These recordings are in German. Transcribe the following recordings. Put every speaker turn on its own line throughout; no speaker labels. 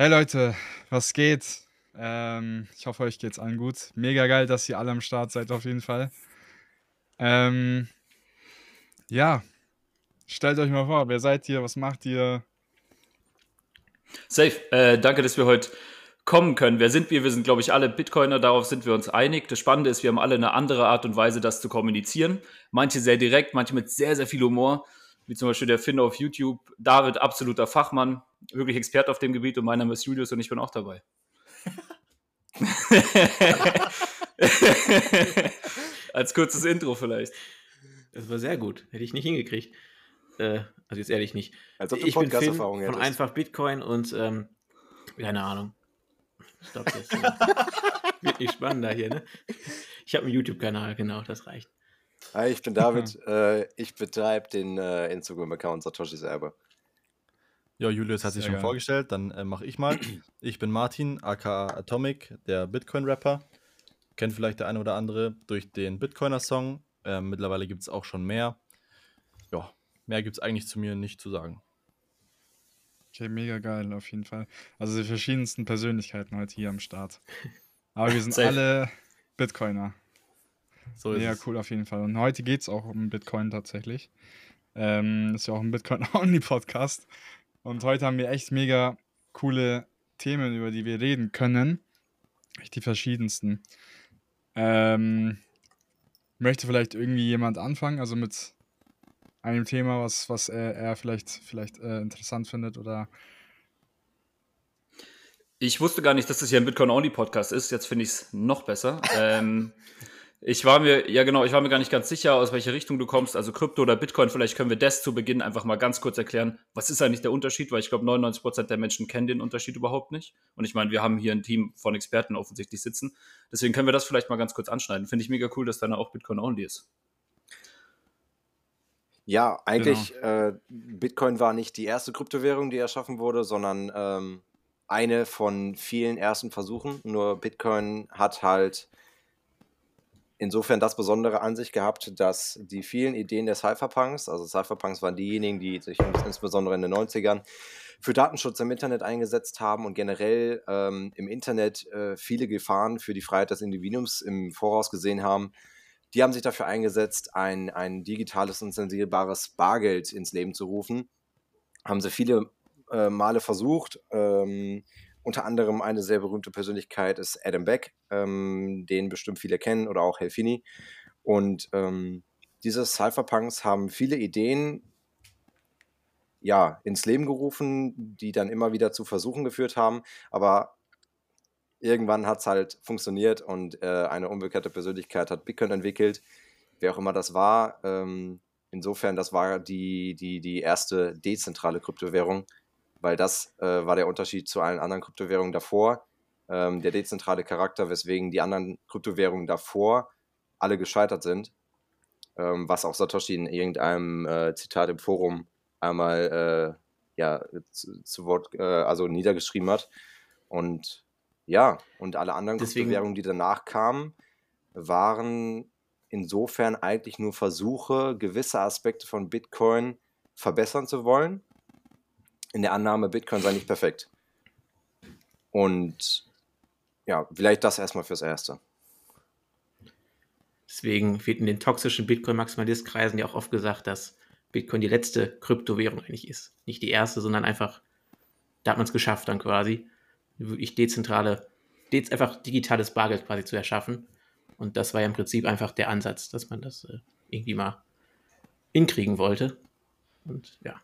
Hey Leute, was geht? Ähm, ich hoffe, euch geht's allen gut. Mega geil, dass ihr alle am Start seid, auf jeden Fall. Ähm, ja, stellt euch mal vor, wer seid ihr? Was macht ihr?
Safe. Äh, danke, dass wir heute kommen können. Wer sind wir? Wir sind, glaube ich, alle Bitcoiner. Darauf sind wir uns einig. Das Spannende ist, wir haben alle eine andere Art und Weise, das zu kommunizieren. Manche sehr direkt, manche mit sehr, sehr viel Humor. Wie zum Beispiel der Finder auf YouTube. David, absoluter Fachmann, wirklich Experte auf dem Gebiet. Und mein Name ist Julius und ich bin auch dabei. Als kurzes Intro vielleicht.
Das war sehr gut. Hätte ich nicht hingekriegt. Äh, also jetzt ehrlich nicht.
Als ob du
ich bin Finn
Podcast-Erfahrung
von
hättest.
einfach Bitcoin und ähm, keine Ahnung. Ich glaube, das äh, wird nicht spannender hier, ne? Ich habe einen YouTube-Kanal, genau, das reicht.
Hi, ich bin David. äh, ich betreibe den äh, Instagram-Account Satoshis Erbe.
Ja, Julius hat sich schon
geil.
vorgestellt, dann äh, mache ich mal. Ich bin Martin, aka Atomic, der Bitcoin-Rapper. Kennt vielleicht der eine oder andere durch den Bitcoiner-Song. Ähm, mittlerweile gibt es auch schon mehr. Ja, mehr gibt es eigentlich zu mir nicht zu sagen.
Okay, mega geil, auf jeden Fall. Also die verschiedensten Persönlichkeiten heute hier am Start. Aber wir sind alle Bitcoiner.
So ist es.
cool auf jeden Fall. Und heute geht es auch um Bitcoin tatsächlich. Ähm, ist ja auch ein Bitcoin-Only-Podcast. Und heute haben wir echt mega coole Themen, über die wir reden können. Echt die verschiedensten. Ähm, möchte vielleicht irgendwie jemand anfangen? Also mit einem Thema, was, was er, er vielleicht, vielleicht äh, interessant findet oder
Ich wusste gar nicht, dass das hier ein Bitcoin-Only-Podcast ist. Jetzt finde ich es noch besser. ähm, ich war mir, ja genau, ich war mir gar nicht ganz sicher, aus welcher Richtung du kommst. Also Krypto oder Bitcoin, vielleicht können wir das zu Beginn einfach mal ganz kurz erklären. Was ist eigentlich der Unterschied? Weil ich glaube, 99% der Menschen kennen den Unterschied überhaupt nicht. Und ich meine, wir haben hier ein Team von Experten offensichtlich sitzen. Deswegen können wir das vielleicht mal ganz kurz anschneiden. Finde ich mega cool, dass deiner auch Bitcoin-Only ist.
Ja, eigentlich, äh, Bitcoin war nicht die erste Kryptowährung, die erschaffen wurde, sondern ähm, eine von vielen ersten Versuchen. Nur Bitcoin hat halt insofern das Besondere an sich gehabt, dass die vielen Ideen der Cypherpunks, also Cypherpunks waren diejenigen, die sich insbesondere in den 90ern für Datenschutz im Internet eingesetzt haben und generell ähm, im Internet äh, viele Gefahren für die Freiheit des Individuums im Voraus gesehen haben. Die haben sich dafür eingesetzt, ein, ein digitales und sensibelbares Bargeld ins Leben zu rufen. Haben sie viele äh, Male versucht. Ähm, unter anderem eine sehr berühmte Persönlichkeit ist Adam Beck, ähm, den bestimmt viele kennen, oder auch Helfini. Und ähm, diese Cypherpunks haben viele Ideen ja, ins Leben gerufen, die dann immer wieder zu Versuchen geführt haben. Aber irgendwann hat es halt funktioniert und äh, eine unbekannte Persönlichkeit hat Bitcoin entwickelt, wer auch immer das war. Ähm, insofern, das war die, die, die erste dezentrale Kryptowährung, weil das äh, war der Unterschied zu allen anderen Kryptowährungen davor. Ähm, der dezentrale Charakter, weswegen die anderen Kryptowährungen davor alle gescheitert sind. Ähm, was auch Satoshi in irgendeinem äh, Zitat im Forum einmal äh, ja, zu, zu Wort, äh, also niedergeschrieben hat. Und ja, und alle anderen
Deswegen-
Kryptowährungen, die danach kamen, waren insofern eigentlich nur Versuche, gewisse Aspekte von Bitcoin verbessern zu wollen. In der Annahme, Bitcoin sei nicht perfekt. Und ja, vielleicht das erstmal fürs Erste.
Deswegen wird in den toxischen Bitcoin-Maximalist-Kreisen ja auch oft gesagt, dass Bitcoin die letzte Kryptowährung eigentlich ist. Nicht die erste, sondern einfach, da hat man es geschafft dann quasi, wirklich dezentrale, dez einfach digitales Bargeld quasi zu erschaffen. Und das war ja im Prinzip einfach der Ansatz, dass man das äh, irgendwie mal hinkriegen wollte. Und ja.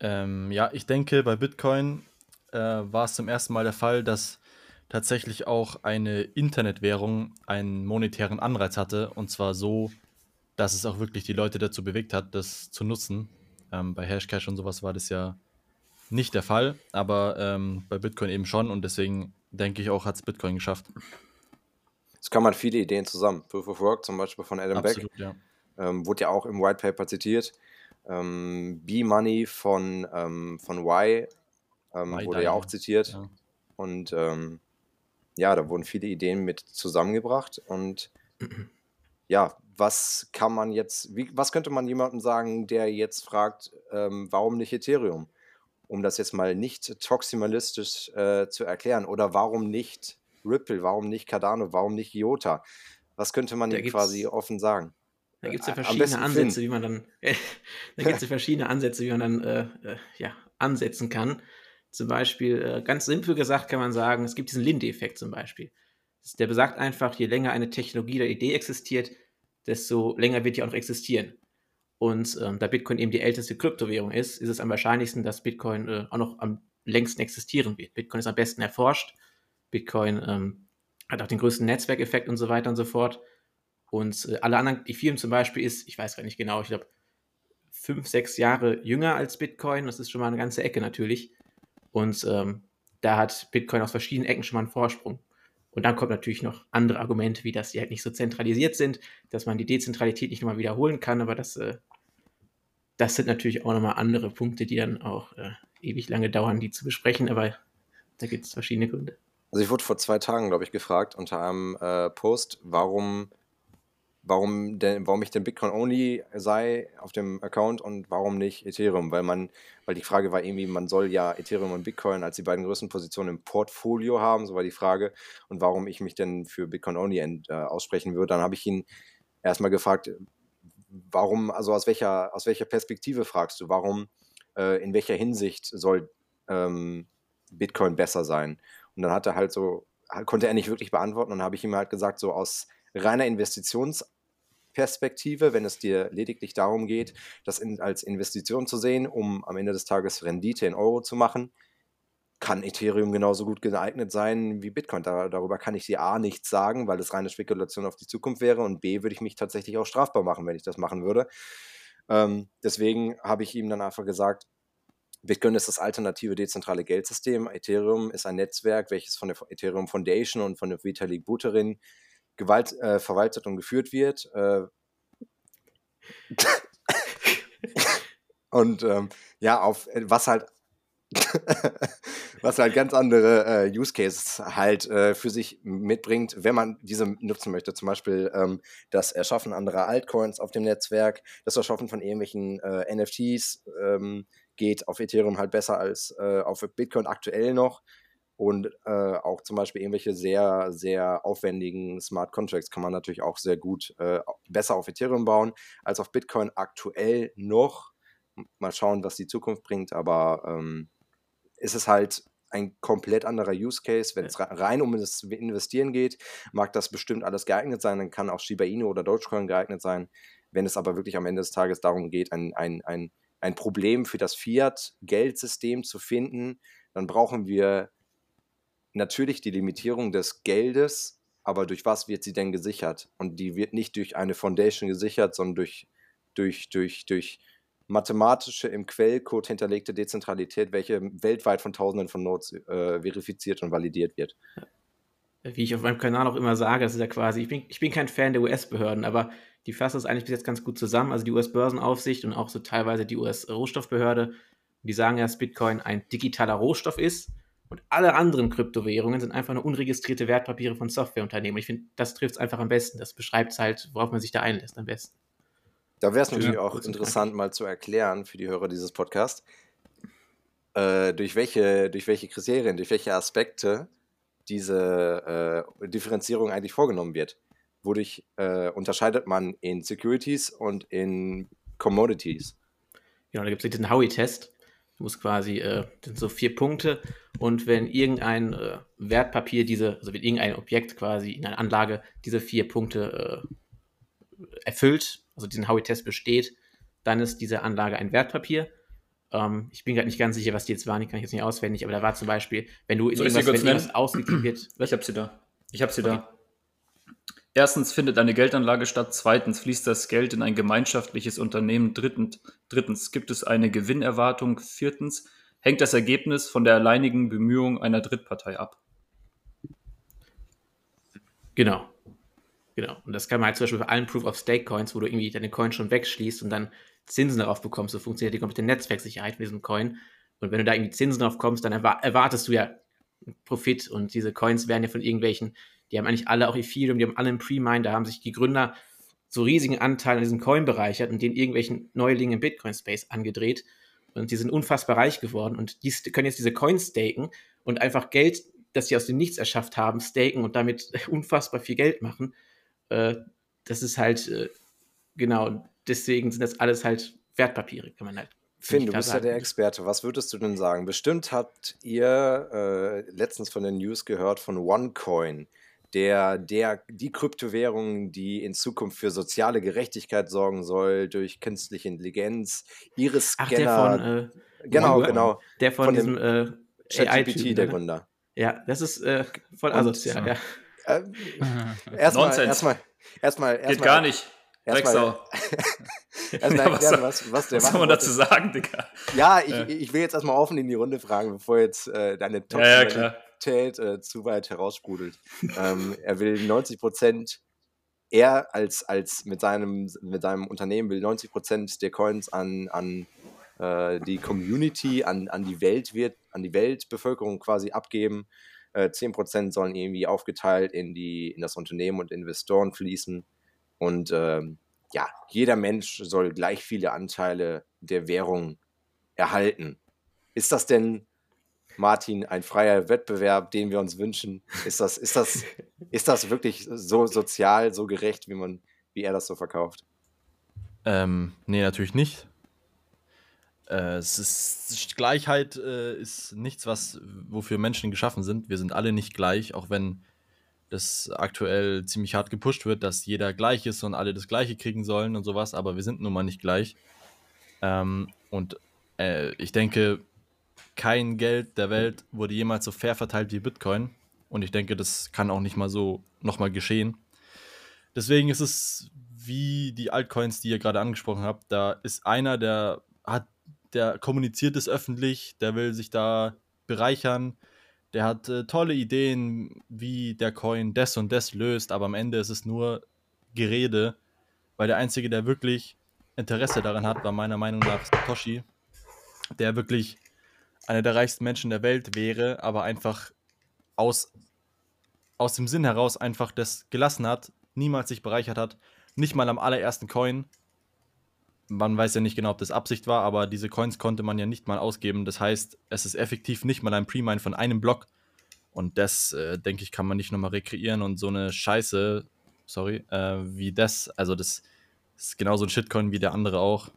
Ähm, ja, ich denke, bei Bitcoin äh, war es zum ersten Mal der Fall, dass tatsächlich auch eine Internetwährung einen monetären Anreiz hatte. Und zwar so, dass es auch wirklich die Leute dazu bewegt hat, das zu nutzen. Ähm, bei Hashcash und sowas war das ja nicht der Fall, aber ähm, bei Bitcoin eben schon. Und deswegen denke ich auch, hat es Bitcoin geschafft.
Es kamen halt viele Ideen zusammen. Proof of Work zum Beispiel von Adam Beck.
Absolut, ja.
ähm, wurde ja auch im White Paper zitiert. Ähm, B-Money von, ähm, von Y ähm, wurde ja auch zitiert.
ja.
Und ähm, ja, da wurden viele Ideen mit zusammengebracht. Und ja, was kann man jetzt, wie, was könnte man jemandem sagen, der jetzt fragt, ähm, warum nicht Ethereum? um das jetzt mal nicht toximalistisch äh, zu erklären? Oder warum nicht Ripple, warum nicht Cardano, warum nicht IOTA? Was könnte man ihm quasi offen sagen?
Da gibt es ja verschiedene Ansätze, Finn. wie man dann, äh, da gibt es ja verschiedene Ansätze, wie man dann äh, äh, ja, ansetzen kann. Zum Beispiel, äh, ganz simpel gesagt, kann man sagen, es gibt diesen Linde-Effekt zum Beispiel. Der besagt einfach, je länger eine Technologie oder Idee existiert, desto länger wird die auch noch existieren. Und ähm, da Bitcoin eben die älteste Kryptowährung ist, ist es am wahrscheinlichsten, dass Bitcoin äh, auch noch am längsten existieren wird. Bitcoin ist am besten erforscht. Bitcoin ähm, hat auch den größten Netzwerkeffekt und so weiter und so fort. Und äh, alle anderen, Ethereum zum Beispiel ist, ich weiß gar nicht genau, ich glaube, fünf, sechs Jahre jünger als Bitcoin. Das ist schon mal eine ganze Ecke natürlich. Und ähm, da hat Bitcoin aus verschiedenen Ecken schon mal einen Vorsprung. Und dann kommt natürlich noch andere Argumente, wie dass sie halt nicht so zentralisiert sind, dass man die Dezentralität nicht nochmal wiederholen kann, aber das, äh, das sind natürlich auch nochmal andere Punkte, die dann auch äh, ewig lange dauern, die zu besprechen, aber da gibt es verschiedene Gründe.
Also ich wurde vor zwei Tagen, glaube ich, gefragt unter einem äh, Post, warum warum, denn, warum ich denn Bitcoin-only sei auf dem Account und warum nicht Ethereum, weil man, weil die Frage war irgendwie, man soll ja Ethereum und Bitcoin als die beiden größten Positionen im Portfolio haben, so war die Frage, und warum ich mich denn für Bitcoin-only äh, aussprechen würde. Dann habe ich ihn erstmal gefragt, warum, also aus welcher, aus welcher Perspektive fragst du, warum, äh, in welcher Hinsicht soll ähm, Bitcoin besser sein? Und dann hat er halt so, konnte er nicht wirklich beantworten und habe ich ihm halt gesagt, so aus reiner Investitionsperspektive, wenn es dir lediglich darum geht, das in, als Investition zu sehen, um am Ende des Tages Rendite in Euro zu machen, kann Ethereum genauso gut geeignet sein wie Bitcoin. Da, darüber kann ich dir A nichts sagen, weil es reine Spekulation auf die Zukunft wäre und B würde ich mich tatsächlich auch strafbar machen, wenn ich das machen würde. Ähm, deswegen habe ich ihm dann einfach gesagt, Bitcoin ist das alternative dezentrale Geldsystem. Ethereum ist ein Netzwerk, welches von der Ethereum Foundation und von der Vitalik Buterin Gewalt äh, geführt wird. Äh, und ähm, ja, auf was halt was halt ganz andere äh, Use Cases halt äh, für sich mitbringt, wenn man diese nutzen möchte. Zum Beispiel ähm, das Erschaffen anderer Altcoins auf dem Netzwerk, das Erschaffen von irgendwelchen äh, NFTs ähm, geht auf Ethereum halt besser als äh, auf Bitcoin aktuell noch. Und äh, auch zum Beispiel irgendwelche sehr, sehr aufwendigen Smart Contracts kann man natürlich auch sehr gut äh, besser auf Ethereum bauen als auf Bitcoin aktuell noch. Mal schauen, was die Zukunft bringt, aber ähm, ist es halt ein komplett anderer Use Case. Wenn es rein um das Investieren geht, mag das bestimmt alles geeignet sein. Dann kann auch Shiba Inu oder Dogecoin geeignet sein. Wenn es aber wirklich am Ende des Tages darum geht, ein, ein, ein, ein Problem für das Fiat-Geldsystem zu finden, dann brauchen wir natürlich die Limitierung des Geldes, aber durch was wird sie denn gesichert? Und die wird nicht durch eine Foundation gesichert, sondern durch, durch, durch, durch mathematische im Quellcode hinterlegte Dezentralität, welche weltweit von Tausenden von Nodes äh, verifiziert und validiert wird.
Wie ich auf meinem Kanal auch immer sage, das ist ja quasi, ich bin, ich bin kein Fan der US-Behörden, aber die fassen es eigentlich bis jetzt ganz gut zusammen. Also die US-Börsenaufsicht und auch so teilweise die US-Rohstoffbehörde, die sagen ja, dass Bitcoin ein digitaler Rohstoff ist und alle anderen Kryptowährungen sind einfach nur unregistrierte Wertpapiere von Softwareunternehmen. Ich finde, das trifft es einfach am besten. Das beschreibt es halt, worauf man sich da einlässt, am besten.
Da wäre es natürlich ja, auch interessant, mal zu erklären für die Hörer dieses Podcasts, äh, durch, welche, durch welche Kriterien, durch welche Aspekte diese äh, Differenzierung eigentlich vorgenommen wird. Wodurch äh, unterscheidet man in Securities und in Commodities?
Genau, da gibt es diesen Howey-Test. Du musst quasi, äh, das sind so vier Punkte und wenn irgendein äh, Wertpapier diese, also wenn irgendein Objekt quasi in einer Anlage diese vier Punkte äh, erfüllt, also diesen Howey-Test besteht, dann ist diese Anlage ein Wertpapier. Ähm, ich bin gerade nicht ganz sicher, was die jetzt waren, die kann ich jetzt nicht auswendig, aber da war zum Beispiel, wenn du in
Soll irgendwas, wenn irgendwas ausgegeben wird. Ich habe sie da. Ich habe sie okay. da. Erstens findet eine Geldanlage statt. Zweitens fließt das Geld in ein gemeinschaftliches Unternehmen. Drittens, gibt es eine Gewinnerwartung. Viertens hängt das Ergebnis von der alleinigen Bemühung einer Drittpartei ab.
Genau. Genau. Und das kann man halt zum Beispiel bei allen Proof-of-Stake-Coins, wo du irgendwie deine Coin schon wegschließt und dann Zinsen darauf bekommst. So funktioniert die komplette Netzwerksicherheit von diesem Coin. Und wenn du da irgendwie Zinsen drauf kommst, dann erwartest du ja Profit und diese Coins werden ja von irgendwelchen die haben eigentlich alle auch Ethereum, die haben alle einen Pre-Mine, da haben sich die Gründer so riesigen Anteil an diesem Coin bereichert und den irgendwelchen Neulingen im Bitcoin-Space angedreht. und die sind unfassbar reich geworden und die können jetzt diese Coins staken und einfach Geld, das sie aus dem Nichts erschafft haben, staken und damit unfassbar viel Geld machen. Äh, das ist halt, äh, genau, deswegen sind das alles halt Wertpapiere, kann man halt.
Finn, du bist ja der Experte. Was würdest du denn sagen? Bestimmt habt ihr äh, letztens von den News gehört von OneCoin, der, der die Kryptowährung, die in Zukunft für soziale Gerechtigkeit sorgen soll, durch künstliche Intelligenz, ihre Scanner. Ach, der von, äh, genau, One, genau.
Der von, von diesem äh,
ChatGPT, der? Gründer.
Ja, das ist äh, voll asozial, ja.
Äh, erstmal, erstmal, erstmal,
Geht gar nicht.
Erstmal erst ja, erklären, was, was
Was soll man dazu sagen, Digga?
Ja, ich, ja. ich will jetzt erstmal offen in die Runde fragen, bevor jetzt äh, deine
Top-Qualität
ja, äh, zu weit heraussprudelt. ähm, er will 90 Prozent, er als, als mit, seinem, mit seinem Unternehmen will 90 Prozent der Coins an, an äh, die Community, an, an, die Welt wird, an die Weltbevölkerung quasi abgeben. Äh, 10 Prozent sollen irgendwie aufgeteilt in, die, in das Unternehmen und Investoren fließen. Und ähm, ja, jeder Mensch soll gleich viele Anteile der Währung erhalten. Ist das denn, Martin, ein freier Wettbewerb, den wir uns wünschen? Ist das, ist das, ist das wirklich so sozial, so gerecht, wie, man, wie er das so verkauft?
Ähm, nee, natürlich nicht. Äh, es ist, Gleichheit äh, ist nichts, was, wofür Menschen geschaffen sind. Wir sind alle nicht gleich, auch wenn das aktuell ziemlich hart gepusht wird, dass jeder gleich ist und alle das Gleiche kriegen sollen und sowas, aber wir sind nun mal nicht gleich. Ähm, und äh, ich denke, kein Geld der Welt wurde jemals so fair verteilt wie Bitcoin. Und ich denke, das kann auch nicht mal so nochmal geschehen. Deswegen ist es wie die Altcoins, die ihr gerade angesprochen habt. Da ist einer, der hat, der kommuniziert es öffentlich, der will sich da bereichern, der hat äh, tolle Ideen, wie der Coin das und das löst, aber am Ende ist es nur Gerede, weil der Einzige, der wirklich Interesse daran hat, war meiner Meinung nach Satoshi, der wirklich einer der reichsten Menschen der Welt wäre, aber einfach aus, aus dem Sinn heraus einfach das gelassen hat, niemals sich bereichert hat, nicht mal am allerersten Coin man weiß ja nicht genau, ob das Absicht war, aber diese Coins konnte man ja nicht mal ausgeben. Das heißt, es ist effektiv nicht mal ein Pre-Mine von einem Block. Und das, äh, denke ich, kann man nicht nochmal rekreieren. Und so eine Scheiße, sorry, äh, wie das, also das ist genauso ein Shitcoin wie der andere auch.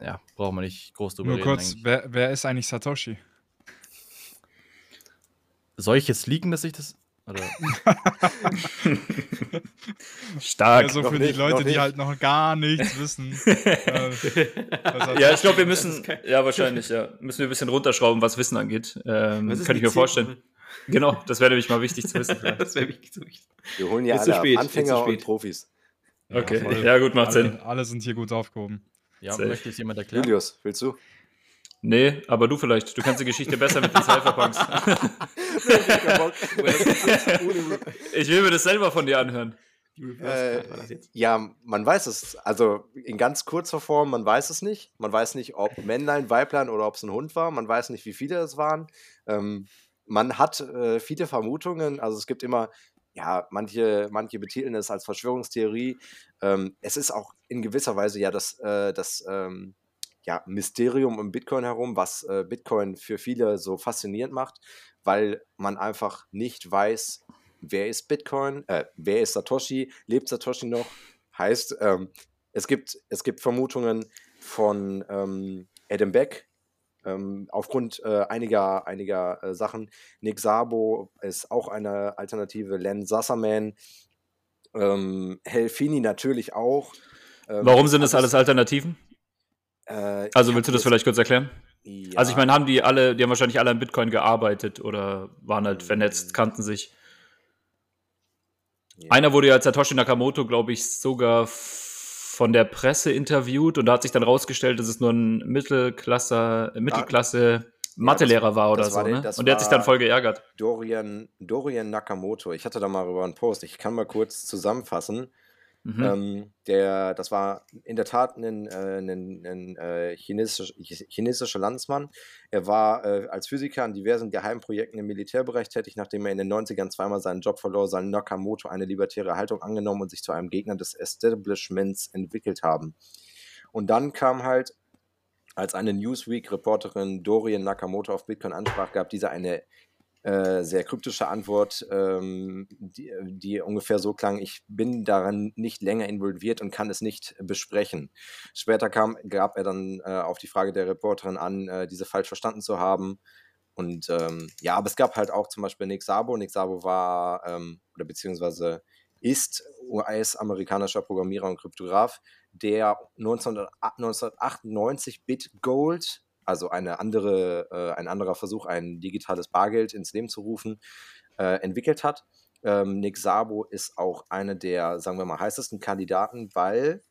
Ja, braucht man nicht groß drüber
Nur reden. Nur kurz, wer, wer ist eigentlich Satoshi?
Soll ich jetzt liegen, dass ich das. Oder?
Stark.
Also für nicht, die Leute, die halt noch gar nichts wissen. äh,
ja, ich glaube, wir müssen, ja, wahrscheinlich, ja, müssen wir ein bisschen runterschrauben, was Wissen angeht. Ähm, was kann ich mir vorstellen. Genau, das wäre nämlich mal wichtig zu wissen.
das wäre wichtig zu wissen.
Wir holen ja alle spät, Anfänger und Profis.
Okay, ja, ja gut, macht
alle,
Sinn.
Alle sind hier gut aufgehoben.
Ja, Safe. möchte es jemand erklären?
Julius, willst du?
Nee, aber du vielleicht. Du kannst die Geschichte besser mit den Cypherpunks. ich will mir das selber von dir anhören.
Äh, ja, man weiß es. Also in ganz kurzer Form, man weiß es nicht. Man weiß nicht, ob Männlein, Weiblein oder ob es ein Hund war. Man weiß nicht, wie viele es waren. Ähm, man hat äh, viele Vermutungen. Also es gibt immer, ja, manche, manche betiteln es als Verschwörungstheorie. Ähm, es ist auch in gewisser Weise ja das, äh, das ähm, ja, Mysterium um Bitcoin herum, was äh, Bitcoin für viele so faszinierend macht, weil man einfach nicht weiß, wer ist Bitcoin, äh, wer ist Satoshi, lebt Satoshi noch? Heißt, ähm, es, gibt, es gibt Vermutungen von ähm, Adam Beck, ähm, aufgrund äh, einiger, einiger äh, Sachen. Nick Sabo ist auch eine Alternative, Len Sasserman, ähm, Helfini natürlich auch.
Ähm, Warum sind das alles Alternativen? Äh, also willst du das vielleicht kurz erklären? Ja. Also ich meine, haben die alle, die haben wahrscheinlich alle an Bitcoin gearbeitet oder waren halt vernetzt, kannten sich. Ja. Einer wurde ja als Satoshi Nakamoto, glaube ich, sogar von der Presse interviewt und da hat sich dann rausgestellt, dass es nur ein Mittelklasse, Mittelklasse Mathelehrer war oder so. War ne? Und der hat sich dann voll geärgert.
Dorian, Dorian Nakamoto. Ich hatte da mal über einen Post. Ich kann mal kurz zusammenfassen. Mhm. Ähm, der, das war in der Tat ein, äh, ein, ein äh, chinesisch, chinesischer Landsmann. Er war äh, als Physiker an diversen Geheimprojekten im Militärbereich tätig, nachdem er in den 90ern zweimal seinen Job verlor, soll Nakamoto eine libertäre Haltung angenommen und sich zu einem Gegner des Establishments entwickelt haben. Und dann kam halt als eine Newsweek-Reporterin Dorian Nakamoto auf Bitcoin ansprach, gab dieser eine äh, sehr kryptische Antwort, ähm, die, die, ungefähr so klang, ich bin daran nicht länger involviert und kann es nicht besprechen. Später kam, gab er dann äh, auf die Frage der Reporterin an, äh, diese falsch verstanden zu haben. Und ähm, ja, aber es gab halt auch zum Beispiel Nick Sabo. Nick Sabo war, ähm, oder beziehungsweise ist US-amerikanischer Programmierer und Kryptograph, der 1998 BitGold also eine andere, äh, ein anderer Versuch, ein digitales Bargeld ins Leben zu rufen, äh, entwickelt hat. Ähm, Nick Sabo ist auch einer der, sagen wir mal, heißesten Kandidaten, weil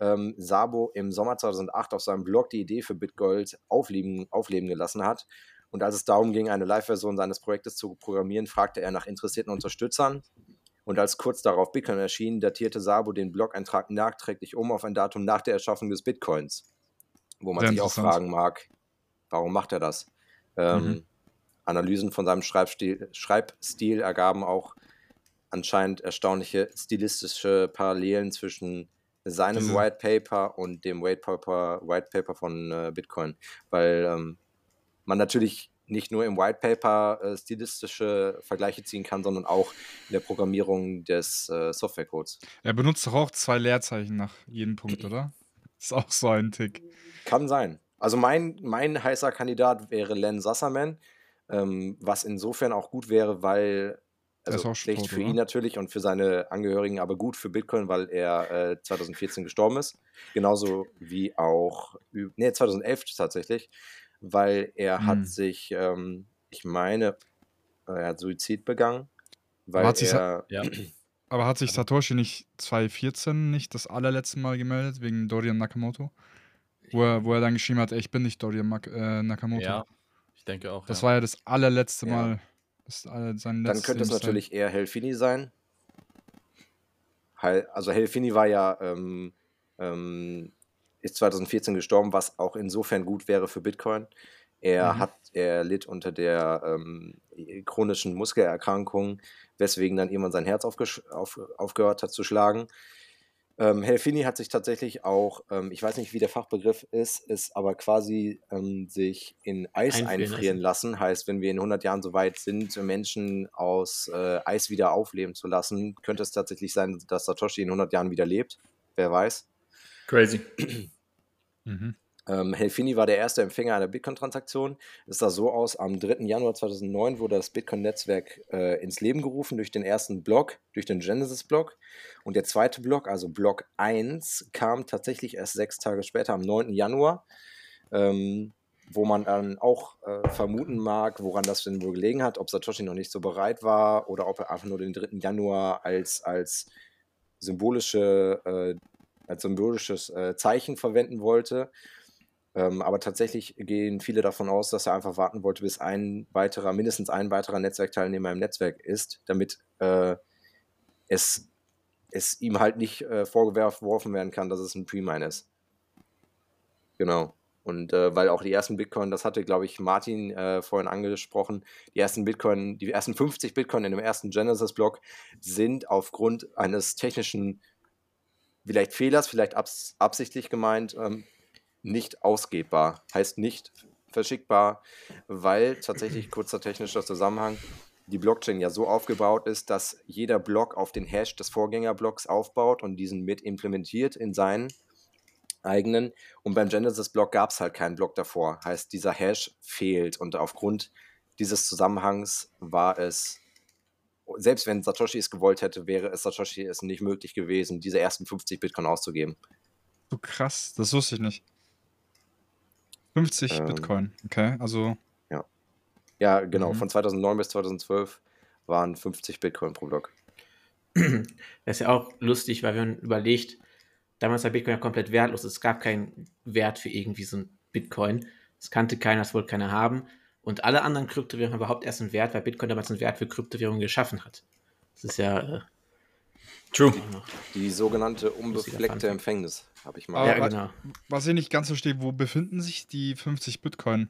ähm, Sabo im Sommer 2008 auf seinem Blog die Idee für BitGold aufleben, aufleben gelassen hat. Und als es darum ging, eine Live-Version seines Projektes zu programmieren, fragte er nach interessierten Unterstützern. Und als kurz darauf Bitcoin erschien, datierte Sabo den Blog-Eintrag nachträglich um auf ein Datum nach der Erschaffung des Bitcoins. Wo man Sehr sich auch fragen mag, Warum macht er das? Ähm, mhm. Analysen von seinem Schreibstil, Schreibstil ergaben auch anscheinend erstaunliche stilistische Parallelen zwischen seinem Diese. White Paper und dem White Paper, White Paper von äh, Bitcoin, weil ähm, man natürlich nicht nur im White Paper äh, stilistische Vergleiche ziehen kann, sondern auch in der Programmierung des äh, Softwarecodes.
Er benutzt doch auch zwei Leerzeichen nach jedem Punkt, oder? Ist auch so ein Tick.
Kann sein. Also mein, mein heißer Kandidat wäre Len Sasserman, ähm, was insofern auch gut wäre, weil also schlecht Sport, für ihn natürlich und für seine Angehörigen, aber gut für Bitcoin, weil er äh, 2014 gestorben ist. Genauso wie auch, nee, 2011 tatsächlich, weil er hm. hat sich, ähm, ich meine, er hat Suizid begangen, weil
hat
er...
Ja. Aber hat sich Satoshi nicht 2014 nicht das allerletzte Mal gemeldet, wegen Dorian Nakamoto? Wo er, wo er dann geschrieben hat, ey, ich bin nicht Dorian Mak äh, Nakamoto.
Ja, ich denke auch.
Das
ja.
war ja das allerletzte
Ja.
Mal. Das, äh, sein
Dann
letztes
könnte es natürlich eher Helfini sein. Also Helfini war ja, ähm, ähm, ist 2014 gestorben, was auch insofern gut wäre für Bitcoin. Er
Mhm.
hat, er litt unter der ähm, chronischen Muskelerkrankung, weswegen dann irgendwann sein Herz auf, aufgehört hat zu schlagen. Ähm, Helfini hat sich tatsächlich auch, ähm, ich weiß nicht, wie der Fachbegriff ist, ist aber quasi ähm, sich in Eis
Einfrieren
einfrieren lassen. Heißt, wenn wir in 100 Jahren so weit sind, Menschen aus äh, Eis wieder aufleben zu lassen, könnte es tatsächlich sein, dass Satoshi in 100 Jahren wieder lebt. Wer weiß.
Crazy.
Mhm.
Ähm, Helfini war der erste Empfänger einer Bitcoin-Transaktion. Es sah so aus, am 3. Januar 2009 wurde das Bitcoin-Netzwerk äh, ins Leben gerufen durch den ersten Block, durch den Genesis-Block. Und der zweite Block, also Block 1, kam tatsächlich erst sechs Tage später, am 9. Januar, ähm, wo man dann auch äh, vermuten mag, woran das denn wohl gelegen hat, ob Satoshi noch nicht so bereit war oder ob er einfach nur den 3. Januar als, als symbolische äh, als symbolisches äh, Zeichen verwenden wollte. Ähm, aber tatsächlich gehen viele davon aus, dass er einfach warten wollte, bis ein weiterer, mindestens ein weiterer Netzwerkteilnehmer im Netzwerk ist, damit äh, es, es ihm halt nicht äh, vorgeworfen werden kann, dass es ein Pre-Mine ist. Genau. Und äh, weil auch die ersten Bitcoin, das hatte, glaube ich, Martin äh, vorhin angesprochen, die ersten Bitcoin, die ersten 50 Bitcoin in dem ersten Genesis-Block sind aufgrund eines technischen, vielleicht Fehlers, vielleicht abs absichtlich gemeint, ähm, nicht ausgebbar. Heißt nicht verschickbar, weil tatsächlich kurzer technischer Zusammenhang die Blockchain ja so aufgebaut ist, dass jeder Block auf den Hash des Vorgängerblocks aufbaut und diesen mit implementiert in seinen eigenen. Und beim Genesis-Block gab es halt keinen Block davor. Heißt, dieser Hash fehlt. Und aufgrund dieses Zusammenhangs war es, selbst wenn Satoshi es gewollt hätte, wäre es Satoshi es nicht möglich gewesen, diese ersten 50 Bitcoin auszugeben.
So krass, das wusste ich nicht. 50
Ähm,
Bitcoin, okay, also
Ja, genau.
Mhm.
Von 2009 bis 2012 waren 50 Bitcoin pro Block.
Das ist ja auch lustig, weil wenn man überlegt, damals war Bitcoin ja komplett wertlos. Es gab keinen Wert für irgendwie so ein Bitcoin. Es kannte keiner, es wollte keiner haben. Und alle anderen Kryptowährungen haben überhaupt erst einen Wert, weil Bitcoin damals einen Wert für Kryptowährungen geschaffen hat. Das ist ja äh,
True.
Die sogenannte unbefleckte. Empfängnis, habe ich mal.
Ja, genau.
was ich nicht ganz verstehe, wo befinden sich die 50 Bitcoin?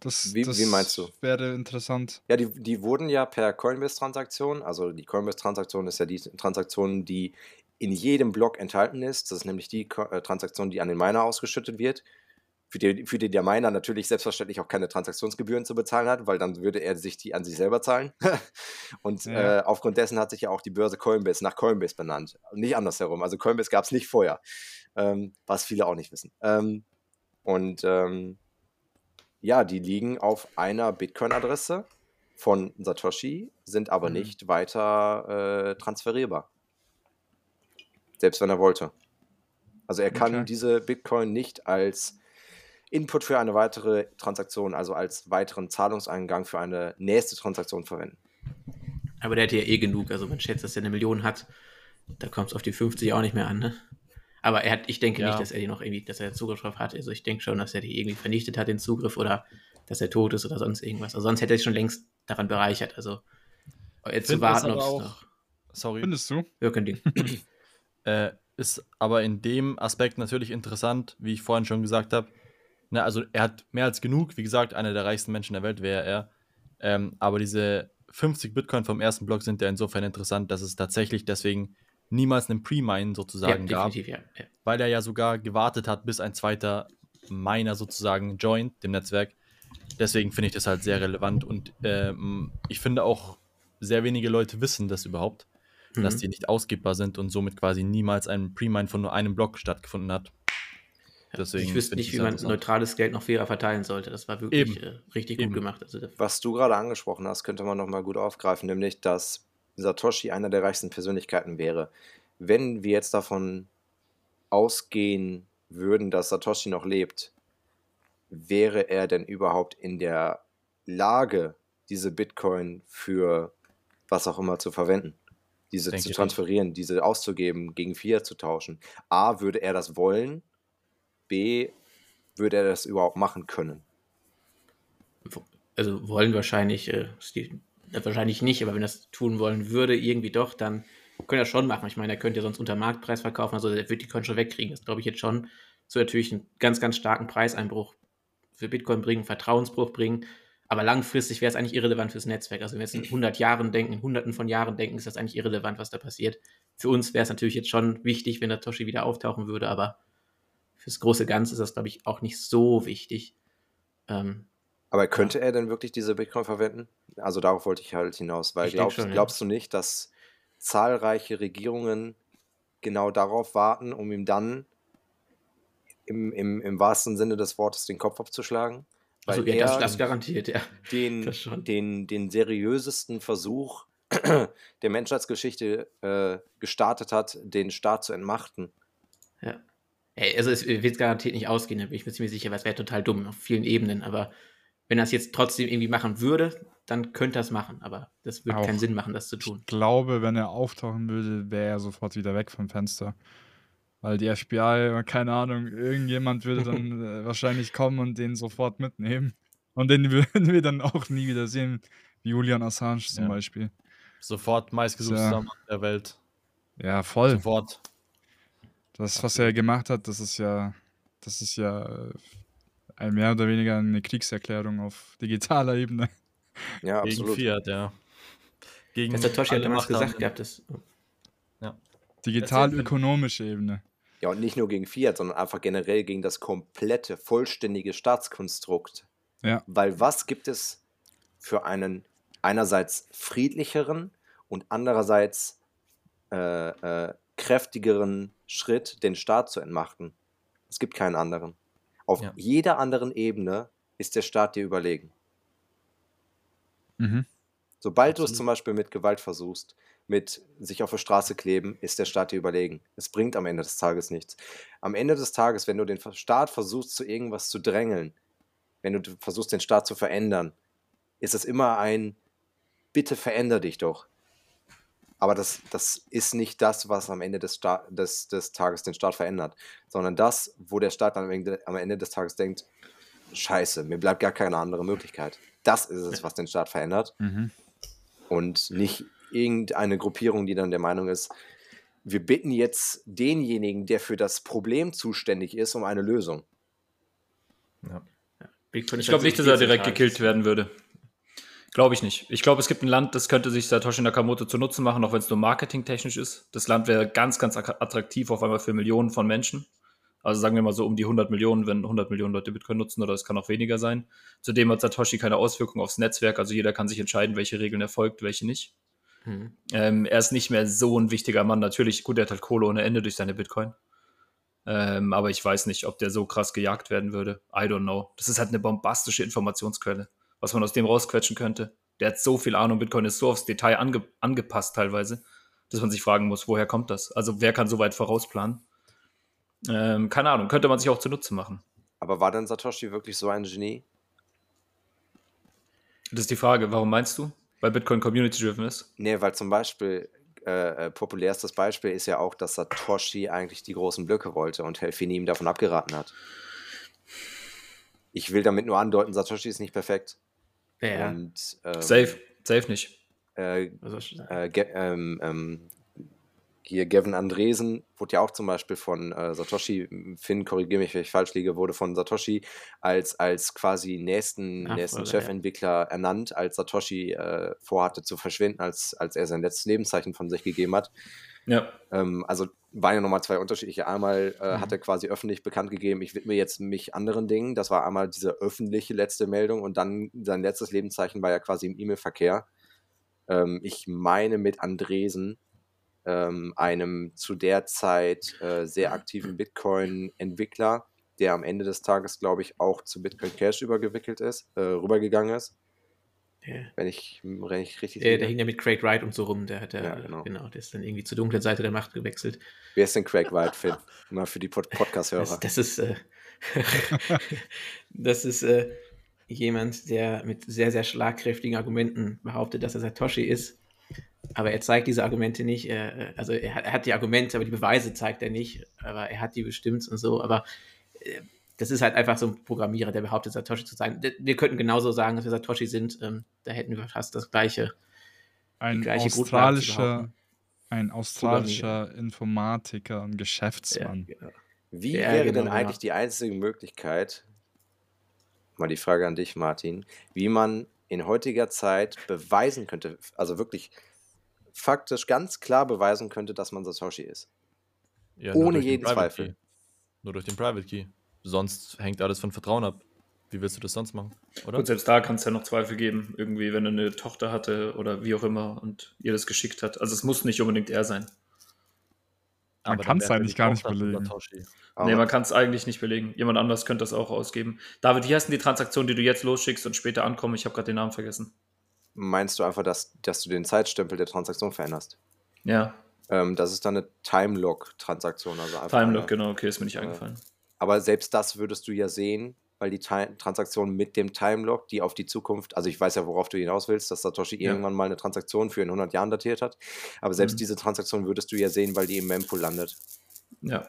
Das,
Wie-
das
wie meinst du?
wäre interessant.
Ja, die, die wurden ja per Coinbase-Transaktion, also die Coinbase-Transaktion ist ja die Transaktion, die in jedem Block enthalten ist. Das ist nämlich die äh, Transaktion, die an den Miner ausgeschüttet wird. Für die, für die der Miner natürlich selbstverständlich auch keine Transaktionsgebühren zu bezahlen hat, weil dann würde er sich die an sich selber zahlen. Und
Ja.
äh, aufgrund dessen hat sich ja auch die Börse Coinbase nach Coinbase benannt. Nicht andersherum. Also Coinbase gab es nicht vorher, ähm, was viele auch nicht wissen. Ähm, und ähm, ja, die liegen auf einer Bitcoin-Adresse von Satoshi, sind aber
Mhm.
nicht weiter äh, transferierbar. Selbst wenn er wollte. Also er kann
Okay.
diese Bitcoin nicht als Input für eine weitere Transaktion, also als weiteren Zahlungseingang für eine nächste Transaktion verwenden.
Aber der hätte ja eh genug. Also man schätzt, dass er eine Million hat. Da kommt es auf die 50 auch nicht mehr an, ne? Aber er hat, ich denke
Ja.
nicht, dass er die noch irgendwie, dass er Zugriff drauf hat. Also ich denke schon, dass er die irgendwie vernichtet hat, den Zugriff, oder dass er tot ist oder sonst irgendwas. Also sonst hätte er sich schon längst daran bereichert. Also jetzt zu warten, ob es
auch-
noch.
Sorry.
Findest du?
Ja, kein Ding.
Äh, ist aber in dem Aspekt natürlich interessant, wie ich vorhin schon gesagt habe. Ne, also er hat mehr als genug, wie gesagt, einer der reichsten Menschen der Welt wäre er. Ähm, aber diese 50 Bitcoin vom ersten Block sind ja insofern interessant, dass es tatsächlich deswegen niemals einen Pre-Mine
ja,
sozusagen gab,
definitiv, ja. ja.
weil er ja sogar gewartet hat, bis ein zweiter Miner sozusagen joint dem Netzwerk. Deswegen finde ich das halt sehr relevant und ähm, ich finde auch sehr wenige Leute wissen das überhaupt dass
Mhm.
die nicht ausgebbar sind und somit quasi niemals ein Pre-Mine von nur einem Block stattgefunden hat. Deswegen
ich wüsste nicht,
ich
wie man neutrales Geld noch fairer verteilen sollte. Das war wirklich
Eben.
äh, richtig
Eben.
gut gemacht. Also
Was du gerade angesprochen hast, könnte man nochmal gut aufgreifen, nämlich, dass Satoshi einer der reichsten Persönlichkeiten wäre. Wenn wir jetzt davon ausgehen würden, dass Satoshi noch lebt, wäre er denn überhaupt in der Lage, diese Bitcoin für was auch immer zu verwenden? Diese
Denke
zu transferieren, diese auszugeben, gegen Fiat zu tauschen. A, würde er das wollen? B, würde er das überhaupt machen können?
also wollen wahrscheinlich, äh, äh, wahrscheinlich nicht, aber wenn das tun wollen würde, irgendwie doch, dann könnte er schon machen. Ich meine, er könnte ja sonst unter Marktpreis verkaufen, also er wird die Coin schon wegkriegen. Das glaube ich jetzt schon. So natürlich einen ganz, ganz starken Preiseinbruch für Bitcoin bringen, Vertrauensbruch bringen. Aber langfristig wäre es eigentlich irrelevant fürs Netzwerk. Also wenn wir jetzt in 100 Jahren denken, in hunderten von Jahren denken, ist das eigentlich irrelevant, was da passiert. Für uns wäre es natürlich jetzt schon wichtig, wenn der Toshi wieder auftauchen würde, aber fürs große Ganze ist das, glaube ich, auch nicht so wichtig. Ähm,
Aber könnte er denn wirklich diese Bitcoin verwenden? Also darauf wollte ich halt hinaus, weil glaubst,
schon, ja.
glaubst du nicht, dass zahlreiche Regierungen genau darauf warten, um ihm dann im, im, im wahrsten Sinne des Wortes den Kopf abzuschlagen? Weil
also, ja, das, das garantiert, ja.
den, den, den seriösesten Versuch der Menschheitsgeschichte äh, gestartet hat, den Staat zu entmachten.
Ja. Ey, also es wird garantiert nicht ausgehen, da bin ich mir ziemlich sicher, weil es wäre total dumm auf vielen Ebenen. Aber wenn er es jetzt trotzdem irgendwie machen würde, dann könnte er es machen. Aber das würde keinen Sinn machen, das zu tun.
Ich glaube, wenn er auftauchen würde, wäre er sofort wieder weg vom Fenster. Weil die FBI, keine Ahnung, irgendjemand würde dann äh, wahrscheinlich kommen und den sofort mitnehmen. Und den würden wir dann auch nie wieder sehen, wie Julian Assange zum
Ja.
Beispiel.
Sofort meistgesuchter
Ja.
Mann der Welt.
Ja, voll.
Sofort.
Das, was er gemacht hat, das ist ja, das ist ja äh, ein mehr oder weniger eine Kriegserklärung auf digitaler Ebene.
Ja,
Gegen
absolut.
Fiat, ja. Gegen
Das hat Toshi hat damals gesagt gehabt, das,
Digital-ökonomische Ebene.
Ja, und nicht nur gegen Fiat, sondern einfach generell gegen das komplette, vollständige Staatskonstrukt.
Ja.
Weil was gibt es für einen einerseits friedlicheren und andererseits äh, äh, kräftigeren Schritt, den Staat zu entmachten? Es gibt keinen anderen. Auf
Ja.
jeder anderen Ebene ist der Staat dir überlegen.
Mhm.
Sobald du es zum Beispiel mit Gewalt versuchst, mit sich auf der Straße kleben, ist der Staat dir überlegen. Es bringt am Ende des Tages nichts. Am Ende des Tages, wenn du den Staat versuchst, zu irgendwas zu drängeln, wenn du versuchst, den Staat zu verändern, ist es immer ein Bitte veränder dich doch. Aber das, das ist nicht das, was am Ende des, Sta des, des Tages den Staat verändert, sondern das, wo der Staat am Ende, am Ende des Tages denkt, scheiße, mir bleibt gar keine andere Möglichkeit. Das ist es, was den Staat verändert
Mhm.
und nicht irgendeine Gruppierung, die dann der Meinung ist, wir bitten jetzt denjenigen, der für das Problem zuständig ist, um eine Lösung.
Bitcoin
Ich glaube nicht, dass er direkt gekillt werden würde. Glaube ich nicht. Ich glaube, es gibt ein Land, das könnte sich Satoshi Nakamoto zu Nutzen machen, auch wenn es nur marketingtechnisch ist. Das Land wäre ganz, ganz attraktiv auf einmal für Millionen von Menschen. Also sagen wir mal so um die 100 Millionen, wenn 100 Millionen Leute Bitcoin nutzen, oder es kann auch weniger sein. Zudem hat Satoshi keine Auswirkungen aufs Netzwerk, also jeder kann sich entscheiden, welche Regeln er folgt, welche nicht. Hm. Ähm, er ist nicht mehr so ein wichtiger Mann. Natürlich, gut, er hat halt Kohle ohne Ende durch seine Bitcoin. Ähm, aber ich weiß nicht, ob der so krass gejagt werden würde. I don't know. Das ist halt eine bombastische Informationsquelle, was man aus dem rausquetschen könnte. Der hat so viel Ahnung, Bitcoin ist so aufs Detail ange angepasst teilweise, dass man sich fragen muss, woher kommt das? Also wer kann so weit vorausplanen? Ähm, keine Ahnung, könnte man sich auch zunutze machen.
Aber war denn Satoshi wirklich so ein Genie?
Das ist die Frage, warum meinst du? Weil Bitcoin community-driven ist?
Nee, weil zum Beispiel, äh, äh, populärstes Beispiel ist ja auch, dass Satoshi eigentlich die großen Blöcke wollte und Helfini ihm davon abgeraten hat. Ich will damit nur andeuten, Satoshi ist nicht perfekt.
Ja. Und, ähm, safe, safe nicht.
Äh, äh, ähm, ähm, hier Gavin Andresen wurde ja auch zum Beispiel von äh, Satoshi, Finn, korrigiere mich, wenn ich falsch liege, wurde von Satoshi als, als quasi nächsten, Ach, nächsten Chefentwickler ja. ernannt, als Satoshi äh, vorhatte zu verschwinden, als, als er sein letztes Lebenszeichen von sich gegeben hat. Ja. Ähm, also waren ja nochmal zwei unterschiedliche. Einmal äh, mhm. hat er quasi öffentlich bekannt gegeben, ich widme jetzt mich anderen Dingen. Das war einmal diese öffentliche letzte Meldung und dann sein letztes Lebenszeichen war ja quasi im E-Mail-Verkehr. Ähm, ich meine mit Andresen, einem zu der Zeit äh, sehr aktiven Bitcoin-Entwickler, der am Ende des Tages, glaube ich, auch zu Bitcoin Cash übergewickelt ist, äh, rübergegangen ist. Yeah. Wenn, ich, wenn ich richtig.
Der, der hing ja mit Craig Wright und so rum, der hat ja, ja genau. genau. der ist dann irgendwie zur dunklen Seite der Macht gewechselt.
Wer ist denn Craig Wright, Finn? Mal für die Pod Podcast-Hörer.
Das, das, ist, äh, das ist äh, jemand, der mit sehr, sehr schlagkräftigen Argumenten behauptet, dass er Satoshi ist aber er zeigt diese Argumente nicht. Er, also er hat, er hat, die Argumente, aber die Beweise zeigt er nicht. Aber er hat die bestimmt und so. Aber äh, das ist halt einfach so ein Programmierer, der behauptet, Satoshi zu sein. Wir könnten genauso sagen, dass wir Satoshi sind. Ähm, da hätten wir fast das gleiche.
Ein gleiche australischer, ein australischer Informatiker und Geschäftsmann. Ja, genau.
Wie ja, wäre genau, denn eigentlich die einzige Möglichkeit, mal die Frage an dich, Martin, wie man in heutiger Zeit beweisen könnte, also wirklich faktisch ganz klar beweisen könnte, dass man Satoshi ist. Ja, Ohne jeden Zweifel.
Key. Nur durch den Private Key. Sonst hängt alles von Vertrauen ab. Wie willst du das sonst machen?
Oder? Gut, selbst da kann es ja noch Zweifel geben, irgendwie, wenn er eine Tochter hatte oder wie auch immer und ihr das geschickt hat. Also es muss nicht unbedingt er sein.
Man kann es eigentlich gar nicht belegen.
Nee, man kann es eigentlich nicht belegen. Jemand anders könnte das auch ausgeben. David, wie heißen die Transaktionen, die du jetzt losschickst und später ankommen? Ich habe gerade den Namen vergessen
meinst du einfach, dass, dass du den Zeitstempel der Transaktion veränderst.
Ja.
Ähm, das ist dann eine Time-Lock-Transaktion. Also
Time-Lock, genau, okay, ist mir nicht äh, eingefallen.
Aber selbst das würdest du ja sehen, weil die Transaktion mit dem Time-Lock, die auf die Zukunft, also ich weiß ja, worauf du hinaus willst, dass Satoshi ja. irgendwann mal eine Transaktion für in 100 Jahren datiert hat, aber selbst mhm. diese Transaktion würdest du ja sehen, weil die im Mempool landet.
Ja.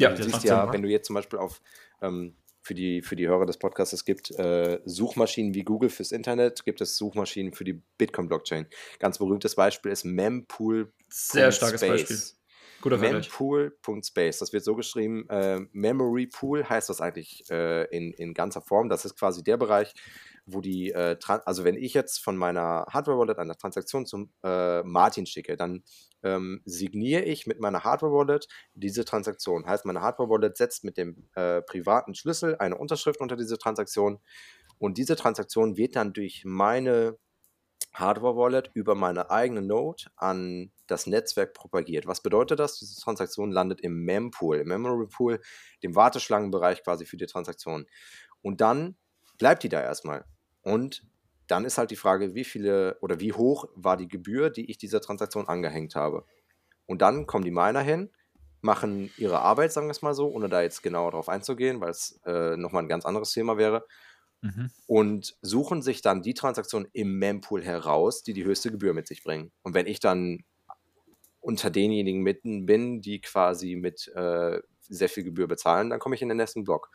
Ja, du siehst ja, wenn du jetzt zum Beispiel auf ähm, für die, für die Hörer des Podcasts, es gibt äh, Suchmaschinen wie Google fürs Internet, gibt es Suchmaschinen für die Bitcoin-Blockchain. Ganz berühmtes Beispiel ist mempool.
Sehr starkes Beispiel.
Guter Mempool.space. Das wird so geschrieben. Äh, Memory Pool heißt das eigentlich äh, in, in ganzer Form. Das ist quasi der Bereich, wo die, äh, also wenn ich jetzt von meiner Hardware-Wallet eine Transaktion zum äh, Martin schicke, dann ähm, signiere ich mit meiner Hardware-Wallet diese Transaktion. Heißt, meine Hardware-Wallet setzt mit dem äh, privaten Schlüssel eine Unterschrift unter diese Transaktion und diese Transaktion wird dann durch meine Hardware-Wallet über meine eigene Node an das Netzwerk propagiert. Was bedeutet das? Diese Transaktion landet im Mempool, im Memory Pool, dem Warteschlangenbereich quasi für die Transaktion. Und dann bleibt die da erstmal. Und dann ist halt die Frage, wie viele oder wie hoch war die Gebühr, die ich dieser Transaktion angehängt habe. Und dann kommen die Miner hin, machen ihre Arbeit, sagen wir es mal so, ohne da jetzt genauer drauf einzugehen, weil es äh, nochmal ein ganz anderes Thema wäre. Mhm. Und suchen sich dann die Transaktionen im Mempool heraus, die die höchste Gebühr mit sich bringen. Und wenn ich dann unter denjenigen mitten bin, die quasi mit äh, sehr viel Gebühr bezahlen, dann komme ich in den nächsten Block.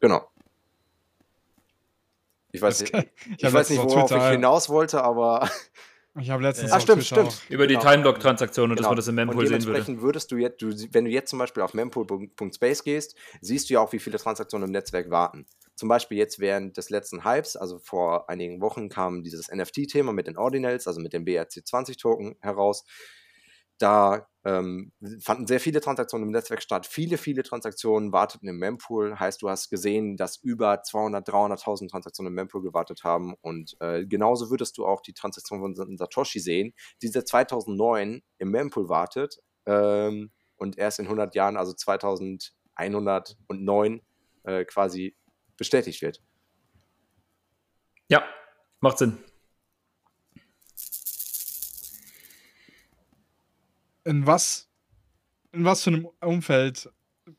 Genau. Ich weiß, nicht, ich, ich weiß nicht, worauf ich hinaus wollte, aber.
Ich habe letztens.
Ah, stimmt, stimmt.
Auch. Über die genau. Time-Block-Transaktion und genau. dass man das im Mempool sehen würde.
würdest du jetzt, du, wenn du jetzt zum Beispiel auf mempool.space gehst, siehst du ja auch, wie viele Transaktionen im Netzwerk warten. zum Beispiel jetzt während des letzten Hypes, also vor einigen Wochen, kam dieses NFT-Thema mit den Ordinals, also mit dem BRC20-Token heraus. Da ähm, fanden sehr viele Transaktionen im Netzwerk statt. Viele, viele Transaktionen warteten im Mempool. Heißt, du hast gesehen, dass über 200, 300.000 Transaktionen im Mempool gewartet haben. Und äh, genauso würdest du auch die Transaktion von Satoshi sehen, die seit 2009 im Mempool wartet ähm, und erst in 100 Jahren, also 2109, äh, quasi bestätigt wird.
Ja, macht Sinn.
In was, in was für einem Umfeld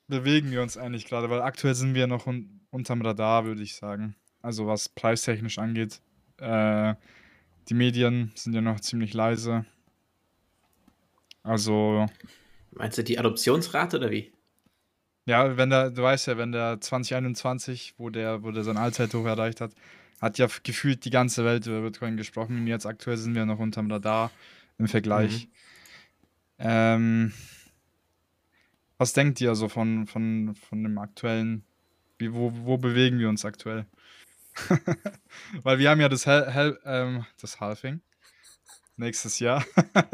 bewegen wir uns eigentlich gerade? Weil aktuell sind wir noch un unterm Radar, würde ich sagen. Also was preistechnisch angeht. Äh, die Medien sind ja noch ziemlich leise. Also.
Meinst du die Adoptionsrate oder wie?
Ja, wenn der, du weißt ja, wenn der 2021, wo der, wo der sein Allzeithoch erreicht hat, hat ja gefühlt die ganze Welt über Bitcoin gesprochen. Und jetzt aktuell sind wir noch unterm Radar im Vergleich. Mhm. Ähm, was denkt ihr so von, von, von dem aktuellen, wie, wo, wo bewegen wir uns aktuell? Weil wir haben ja das, Hel Hel ähm, das Halving nächstes Jahr.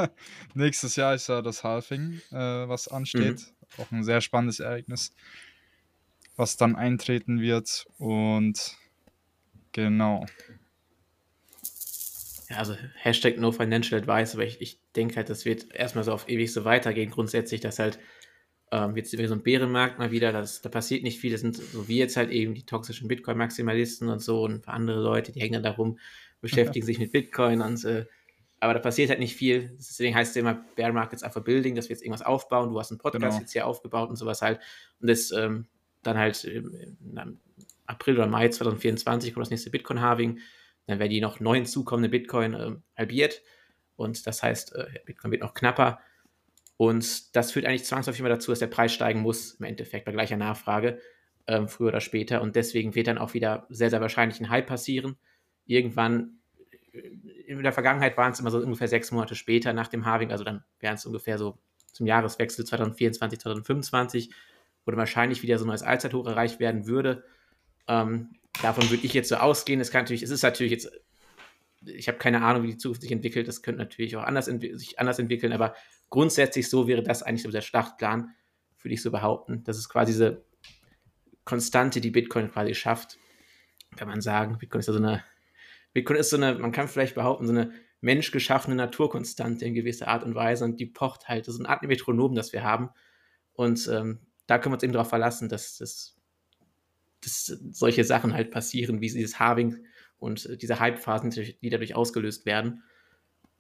nächstes Jahr ist ja das Halving, äh, was ansteht. Mhm. Auch ein sehr spannendes Ereignis, was dann eintreten wird. Und genau.
Ja, also Hashtag No Financial Advice, aber ich, ich denke halt, das wird erstmal so auf ewig so weitergehen. Grundsätzlich, dass halt ähm, jetzt so ein Bärenmarkt mal wieder, das, da passiert nicht viel. Das sind so wie jetzt halt eben die toxischen Bitcoin-Maximalisten und so und ein paar andere Leute, die hängen dann da rum, beschäftigen sich mit Bitcoin und äh, aber da passiert halt nicht viel. Deswegen heißt es immer Bear Markets are for Building, dass wir jetzt irgendwas aufbauen. Du hast einen Podcast genau. jetzt hier aufgebaut und sowas halt. Und das ähm, dann halt im, im April oder Mai 2024 kommt das nächste Bitcoin-Halving dann werden die noch neu hinzukommende Bitcoin äh, halbiert und das heißt, äh, Bitcoin wird noch knapper. Und das führt eigentlich zwangsläufig immer dazu, dass der Preis steigen muss, im Endeffekt bei gleicher Nachfrage, ähm, früher oder später. Und deswegen wird dann auch wieder sehr, sehr wahrscheinlich ein Hype passieren. Irgendwann, äh, in der Vergangenheit waren es immer so ungefähr sechs Monate später nach dem Halving, also dann wären es ungefähr so zum Jahreswechsel 2024, 2025, wo dann wahrscheinlich wieder so ein neues Allzeithoch erreicht werden würde. Ähm, davon würde ich jetzt so ausgehen. Es kann natürlich, es ist natürlich jetzt, ich habe keine Ahnung, wie die Zukunft sich entwickelt. Das könnte natürlich auch anders sich anders entwickeln, aber grundsätzlich so wäre das eigentlich so der Startplan, würde ich so behaupten. Das ist quasi diese Konstante, die Bitcoin quasi schafft. Kann man sagen, Bitcoin ist ja so eine, Bitcoin ist so eine, man kann vielleicht behaupten, so eine menschgeschaffene Naturkonstante in gewisser Art und Weise und die pocht halt, das ist eine Art Metronom, das wir haben. Und ähm, da können wir uns eben darauf verlassen, dass das dass solche Sachen halt passieren, wie dieses Harving und äh, diese Hype-Phasen, die dadurch ausgelöst werden.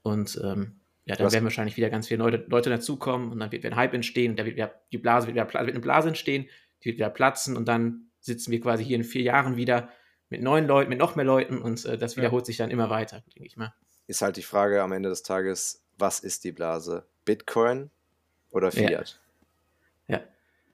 Und ähm, ja, dann werden wahrscheinlich wieder ganz viele Leute, Leute dazukommen und dann wird wieder ein Hype entstehen, da wird wieder die Blase, wird, wieder, wird eine Blase entstehen, die wird wieder platzen und dann sitzen wir quasi hier in vier Jahren wieder mit neuen Leuten, mit noch mehr Leuten und äh, das wiederholt ja. sich dann immer weiter, denke ich mal.
Ist halt die Frage am Ende des Tages, was ist die Blase? Bitcoin oder Fiat?
Ja.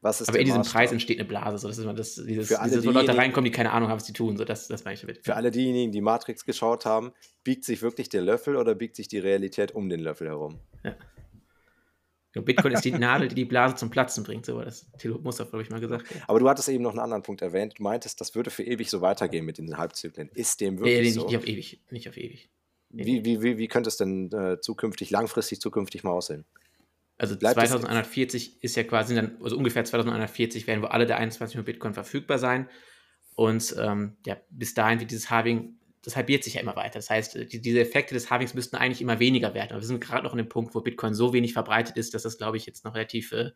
Was ist Aber in diesem Maßstab? Preis entsteht eine Blase. So, das ist immer das, dieses, Für alle dieses, wo Leute reinkommen, die keine Ahnung haben, was sie tun. So, das, das meine ich damit.
Für alle diejenigen, die Matrix geschaut haben, biegt sich wirklich der Löffel oder biegt sich die Realität um den Löffel herum? Ja.
Bitcoin ist die Nadel, die die Blase zum Platzen bringt. So war das Thilo Muster, glaube ich, mal gesagt.
Aber du hattest eben noch einen anderen Punkt erwähnt. Du meintest, das würde für ewig so weitergehen mit den Halbzyklen. Ist dem wirklich nee, nee,
so? Nicht auf ewig. Nicht auf ewig.
Nee, wie, wie, wie, wie könnte es denn äh, zukünftig, langfristig zukünftig mal aussehen?
Also Bleibt 2140 ist ja quasi dann, also ungefähr 2140 werden wo alle der 21 Millionen Bitcoin verfügbar sein. Und ähm, ja, bis dahin wird dieses Halving, das halbiert sich ja immer weiter. Das heißt, die, diese Effekte des Halvings müssten eigentlich immer weniger werden. Aber wir sind gerade noch an dem Punkt, wo Bitcoin so wenig verbreitet ist, dass das, glaube ich, jetzt noch relativ äh,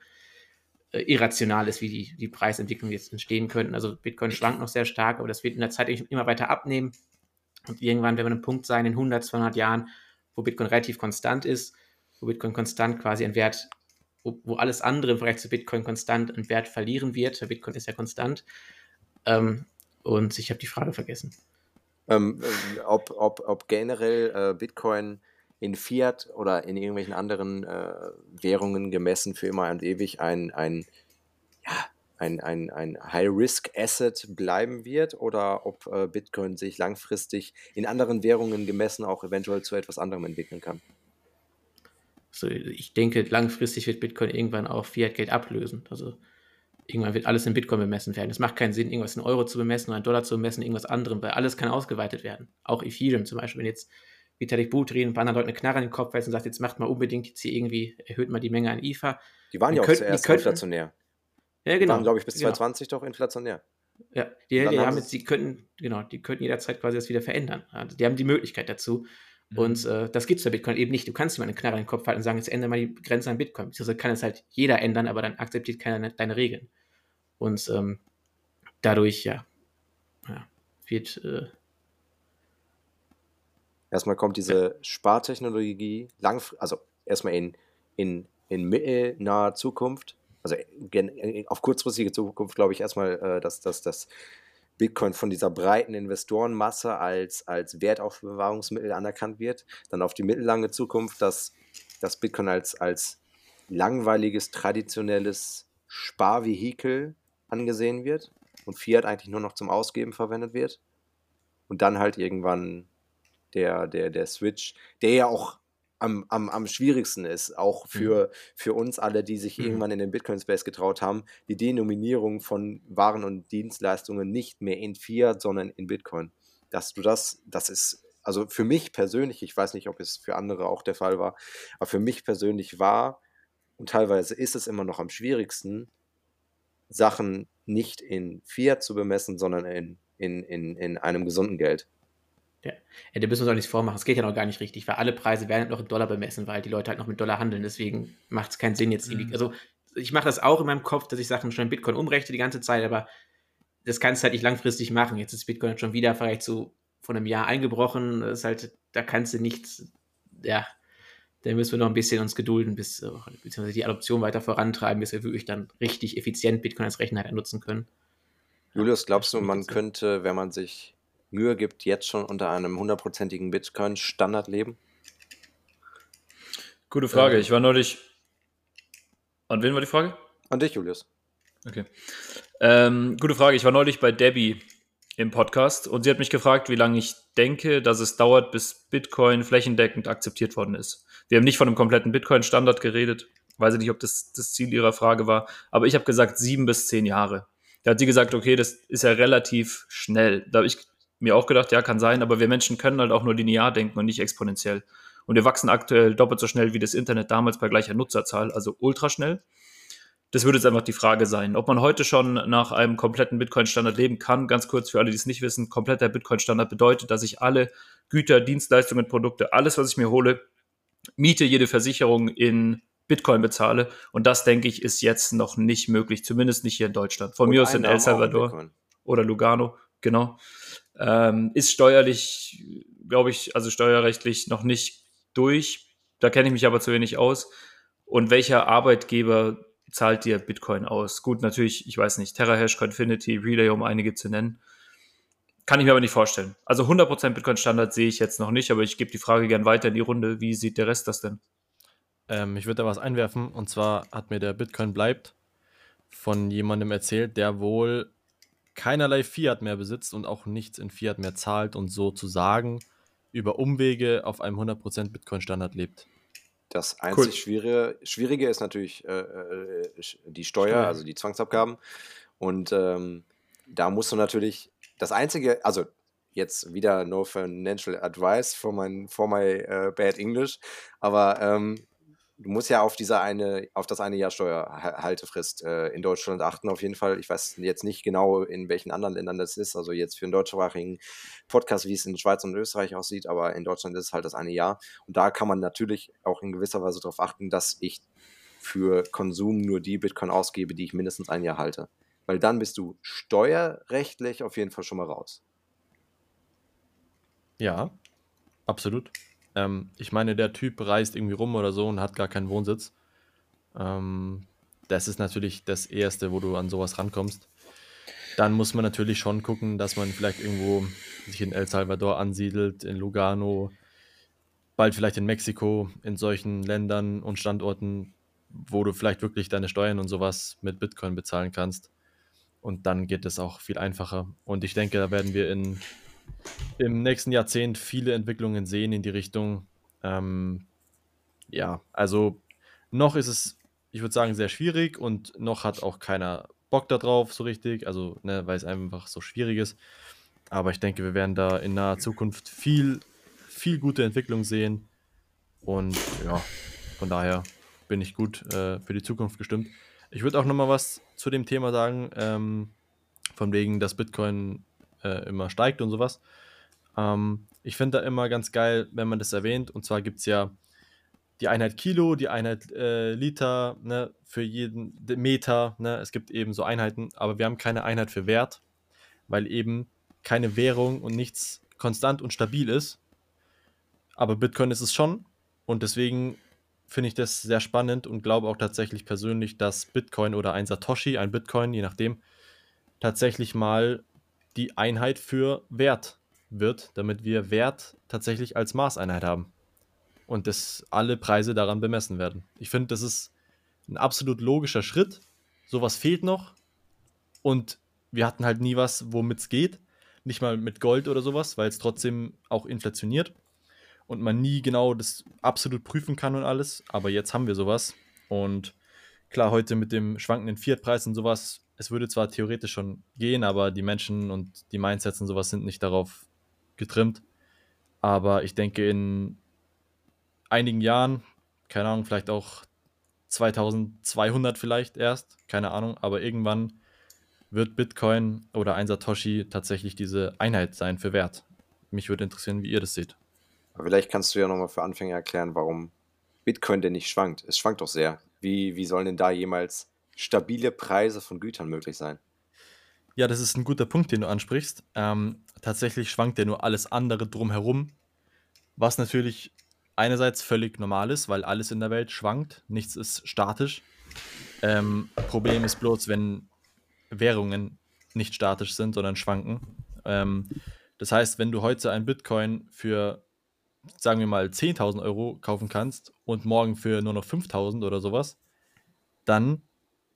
äh, irrational ist, wie die, die Preisentwicklung jetzt entstehen könnten. Also Bitcoin schwankt noch sehr stark, aber das wird in der Zeit immer weiter abnehmen. Und irgendwann werden wir an einem Punkt sein, in 100, 200 Jahren, wo Bitcoin relativ konstant ist wo Bitcoin konstant quasi einen Wert, wo, wo alles andere im Vergleich zu Bitcoin konstant einen Wert verlieren wird. Der Bitcoin ist ja konstant. Ähm, und ich habe die Frage vergessen.
Ähm, äh, ob, ob, ob generell äh, Bitcoin in Fiat oder in irgendwelchen anderen äh, Währungen gemessen für immer und ewig ein, ein, ja, ein, ein, ein High-Risk-Asset bleiben wird oder ob äh, Bitcoin sich langfristig in anderen Währungen gemessen auch eventuell zu etwas anderem entwickeln kann.
Also ich denke, langfristig wird Bitcoin irgendwann auch Fiat-Geld ablösen. Also irgendwann wird alles in Bitcoin bemessen werden. Es macht keinen Sinn, irgendwas in Euro zu bemessen oder in Dollar zu bemessen, irgendwas anderem, weil alles kann ausgeweitet werden. Auch Ethereum zum Beispiel, wenn jetzt Vitalik Buterin ein paar anderen Leuten eine Knarre in den Kopf weist und sagt, jetzt macht mal unbedingt jetzt hier irgendwie, erhöht mal die Menge an IFA.
Die waren ja auch zuerst
die könnten-
inflationär.
Ja,
Die
genau.
waren, glaube ich, bis
genau.
2020 doch inflationär.
Ja, die, die
haben
jetzt, die könnten, genau, die könnten jederzeit quasi das wieder verändern. Also die haben die Möglichkeit dazu. Und äh, das gibt es bei Bitcoin eben nicht. Du kannst eine Knarre in den Kopf halten und sagen, jetzt ändere mal die Grenze an Bitcoin. Also kann es halt jeder ändern, aber dann akzeptiert keiner deine Regeln. Und ähm, dadurch, ja, ja wird, äh,
Erstmal kommt diese Spartechnologie langfr also erstmal in, in, in mittelnaher Zukunft, also gen- auf kurzfristige Zukunft glaube ich erstmal, äh, dass, dass das Bitcoin von dieser breiten Investorenmasse als, als Wertaufbewahrungsmittel anerkannt wird. Dann auf die mittellange Zukunft, dass das Bitcoin als, als langweiliges, traditionelles Sparvehikel angesehen wird und Fiat eigentlich nur noch zum Ausgeben verwendet wird. Und dann halt irgendwann der, der, der Switch, der ja auch am, am, am schwierigsten ist, auch für, für uns alle, die sich
Mhm.
irgendwann in den Bitcoin-Space getraut haben, die Denominierung von Waren und Dienstleistungen nicht mehr in Fiat, sondern in Bitcoin. Dass du das, das ist, also für mich persönlich, ich weiß nicht, ob es für andere auch der Fall war, aber für mich persönlich war und teilweise ist es immer noch am schwierigsten, Sachen nicht in Fiat zu bemessen, sondern in, in, in, in einem gesunden Geld.
Ja, da müssen wir uns auch nichts vormachen. Es geht ja noch gar nicht richtig, weil alle Preise werden halt noch in Dollar bemessen, weil die Leute halt noch mit Dollar handeln. Deswegen macht es keinen Sinn jetzt irgendwie.
Mhm.
Also ich mache das auch in meinem Kopf, dass ich Sachen schon in Bitcoin umrechne die ganze Zeit, aber das kannst du halt nicht langfristig machen. Jetzt ist Bitcoin schon wieder vielleicht so von einem Jahr eingebrochen. Das ist halt, da kannst du nichts, ja, da müssen wir noch ein bisschen uns gedulden, bis, äh, beziehungsweise die Adoption weiter vorantreiben, bis wir wirklich dann richtig effizient Bitcoin als Rechner nutzen können.
Julius, glaubst du, man könnte, wenn man sich Mühe gibt, jetzt schon unter einem hundertprozentigen Bitcoin-Standard leben?
Gute Frage.
Ähm.
Ich war neulich. An wen war die Frage?
An dich, Julius.
Okay. Ähm, gute Frage. Ich war neulich bei Debbie im Podcast und sie hat mich gefragt, wie lange ich denke, dass es dauert, bis Bitcoin flächendeckend akzeptiert worden ist. Wir haben nicht von einem kompletten Bitcoin-Standard geredet. Weiß ich nicht, ob das das Ziel ihrer Frage war, aber ich habe gesagt sieben bis zehn Jahre. Da hat sie gesagt, okay, das ist ja relativ schnell. Da habe ich mir auch gedacht, ja, kann sein, aber wir Menschen können halt auch nur linear denken und nicht exponentiell. Und wir wachsen aktuell doppelt so schnell wie das Internet damals bei gleicher Nutzerzahl, also ultraschnell. Das würde jetzt einfach die Frage sein, ob man heute schon nach einem kompletten Bitcoin-Standard leben kann. Ganz kurz für alle, die es nicht wissen, kompletter Bitcoin-Standard bedeutet, dass ich alle Güter, Dienstleistungen, Produkte, alles, was ich mir hole, Miete, jede Versicherung in Bitcoin bezahle. Und das, denke ich, ist jetzt noch nicht möglich, zumindest nicht hier in Deutschland. Von
Und
mir aus in El Salvador oder Lugano, genau. Ähm, ist steuerlich, glaube ich, also steuerrechtlich noch nicht durch. Da kenne ich mich aber zu wenig aus. Und welcher Arbeitgeber zahlt dir Bitcoin aus? Gut, natürlich, ich weiß nicht, TerraHash, Confinity, Relay, um einige zu nennen. Kann ich mir aber nicht vorstellen. Also 100% Bitcoin-Standard sehe ich jetzt noch nicht, aber ich gebe die Frage gern weiter in die Runde. Wie sieht der Rest das denn?
Ähm, ich würde da was einwerfen und zwar hat mir der Bitcoin bleibt von jemandem erzählt, der wohl keinerlei Fiat mehr besitzt und auch nichts in Fiat mehr zahlt und sozusagen über Umwege auf einem 100% Bitcoin-Standard lebt.
Das einzig Schwierige, Schwierige ist natürlich äh, äh, die Steuer,
Steuer.
also die Zwangsabgaben. Und ähm, da musst du natürlich das Einzige, also jetzt wieder no financial advice for, mein, for my uh, bad English, aber ähm, du musst ja auf diese eine, auf das eine Jahr Steuerhaltefrist äh, in Deutschland achten, auf jeden Fall. Ich weiß jetzt nicht genau, in welchen anderen Ländern das ist, also jetzt für einen deutschsprachigen Podcast, wie es in Schweiz und Österreich aussieht, aber in Deutschland ist es halt das eine Jahr. Und da kann man natürlich auch in gewisser Weise darauf achten, dass ich für Konsum nur die Bitcoin ausgebe, die ich mindestens ein Jahr halte. Weil dann bist du steuerrechtlich auf jeden Fall schon mal raus.
Ja, absolut. Ähm, ich meine, der Typ reist irgendwie rum oder so und hat gar keinen Wohnsitz. Ähm, das ist natürlich das Erste, wo du an sowas rankommst. Dann muss man natürlich schon gucken, dass man vielleicht irgendwo sich in El Salvador ansiedelt, in Lugano, bald vielleicht in Mexiko, in solchen Ländern und Standorten, wo du vielleicht wirklich deine Steuern und sowas mit Bitcoin bezahlen kannst. Und dann geht es auch viel einfacher. Und ich denke, da werden wir in im nächsten Jahrzehnt viele Entwicklungen sehen in die Richtung. Ähm, ja, also noch ist es, ich würde sagen, sehr schwierig und noch hat auch keiner Bock darauf, so richtig, also, ne, weil es einfach so schwierig ist. Aber ich denke, wir werden da in naher Zukunft viel, viel gute Entwicklung sehen. Und ja, von daher bin ich gut äh, für die Zukunft gestimmt. Ich würde auch nochmal was zu dem Thema sagen, ähm, von wegen, dass Bitcoin äh, immer steigt und sowas. Ähm, ich finde da immer ganz geil, wenn man das erwähnt. Und zwar gibt es ja die Einheit Kilo, die Einheit äh, Liter, ne, für jeden Meter. Ne, es gibt eben so Einheiten, aber wir haben keine Einheit für Wert, weil eben keine Währung und nichts konstant und stabil ist. Aber Bitcoin ist es schon. Und deswegen finde ich das sehr spannend und glaube auch tatsächlich persönlich, dass Bitcoin oder ein Satoshi, ein Bitcoin, je nachdem, tatsächlich mal die Einheit für Wert wird, damit wir Wert tatsächlich als Maßeinheit haben. Und dass alle Preise daran bemessen werden. Ich finde, das ist ein absolut logischer Schritt. Sowas fehlt noch. Und wir hatten halt nie was, womit es geht. Nicht mal mit Gold oder sowas, weil es trotzdem auch inflationiert und man nie genau das absolut prüfen kann und alles. Aber jetzt haben wir sowas. Und klar, heute mit dem schwankenden Fiat-Preis und sowas, es würde zwar theoretisch schon gehen, aber die Menschen und die Mindsets und sowas sind nicht darauf getrimmt. Aber ich denke, in einigen Jahren, keine Ahnung, vielleicht auch 2200 vielleicht erst, keine Ahnung, aber irgendwann wird Bitcoin oder ein Satoshi tatsächlich diese Einheit sein für Wert. Mich würde interessieren, wie ihr das seht.
Vielleicht kannst du ja nochmal für Anfänger erklären, warum Bitcoin denn nicht schwankt. Es schwankt doch sehr. Wie, wie sollen denn da jemals stabile Preise von Gütern möglich sein?
Ja, das ist ein guter Punkt, den du ansprichst. Ähm, tatsächlich schwankt ja nur alles andere drumherum, was natürlich einerseits völlig normal ist, weil alles in der Welt schwankt, nichts ist statisch. Ähm, Problem ist bloß, wenn Währungen nicht statisch sind, sondern schwanken. Ähm, das heißt, wenn du heute ein Bitcoin für sagen wir mal, 10.000 Euro kaufen kannst und morgen für nur noch 5.000 oder sowas, dann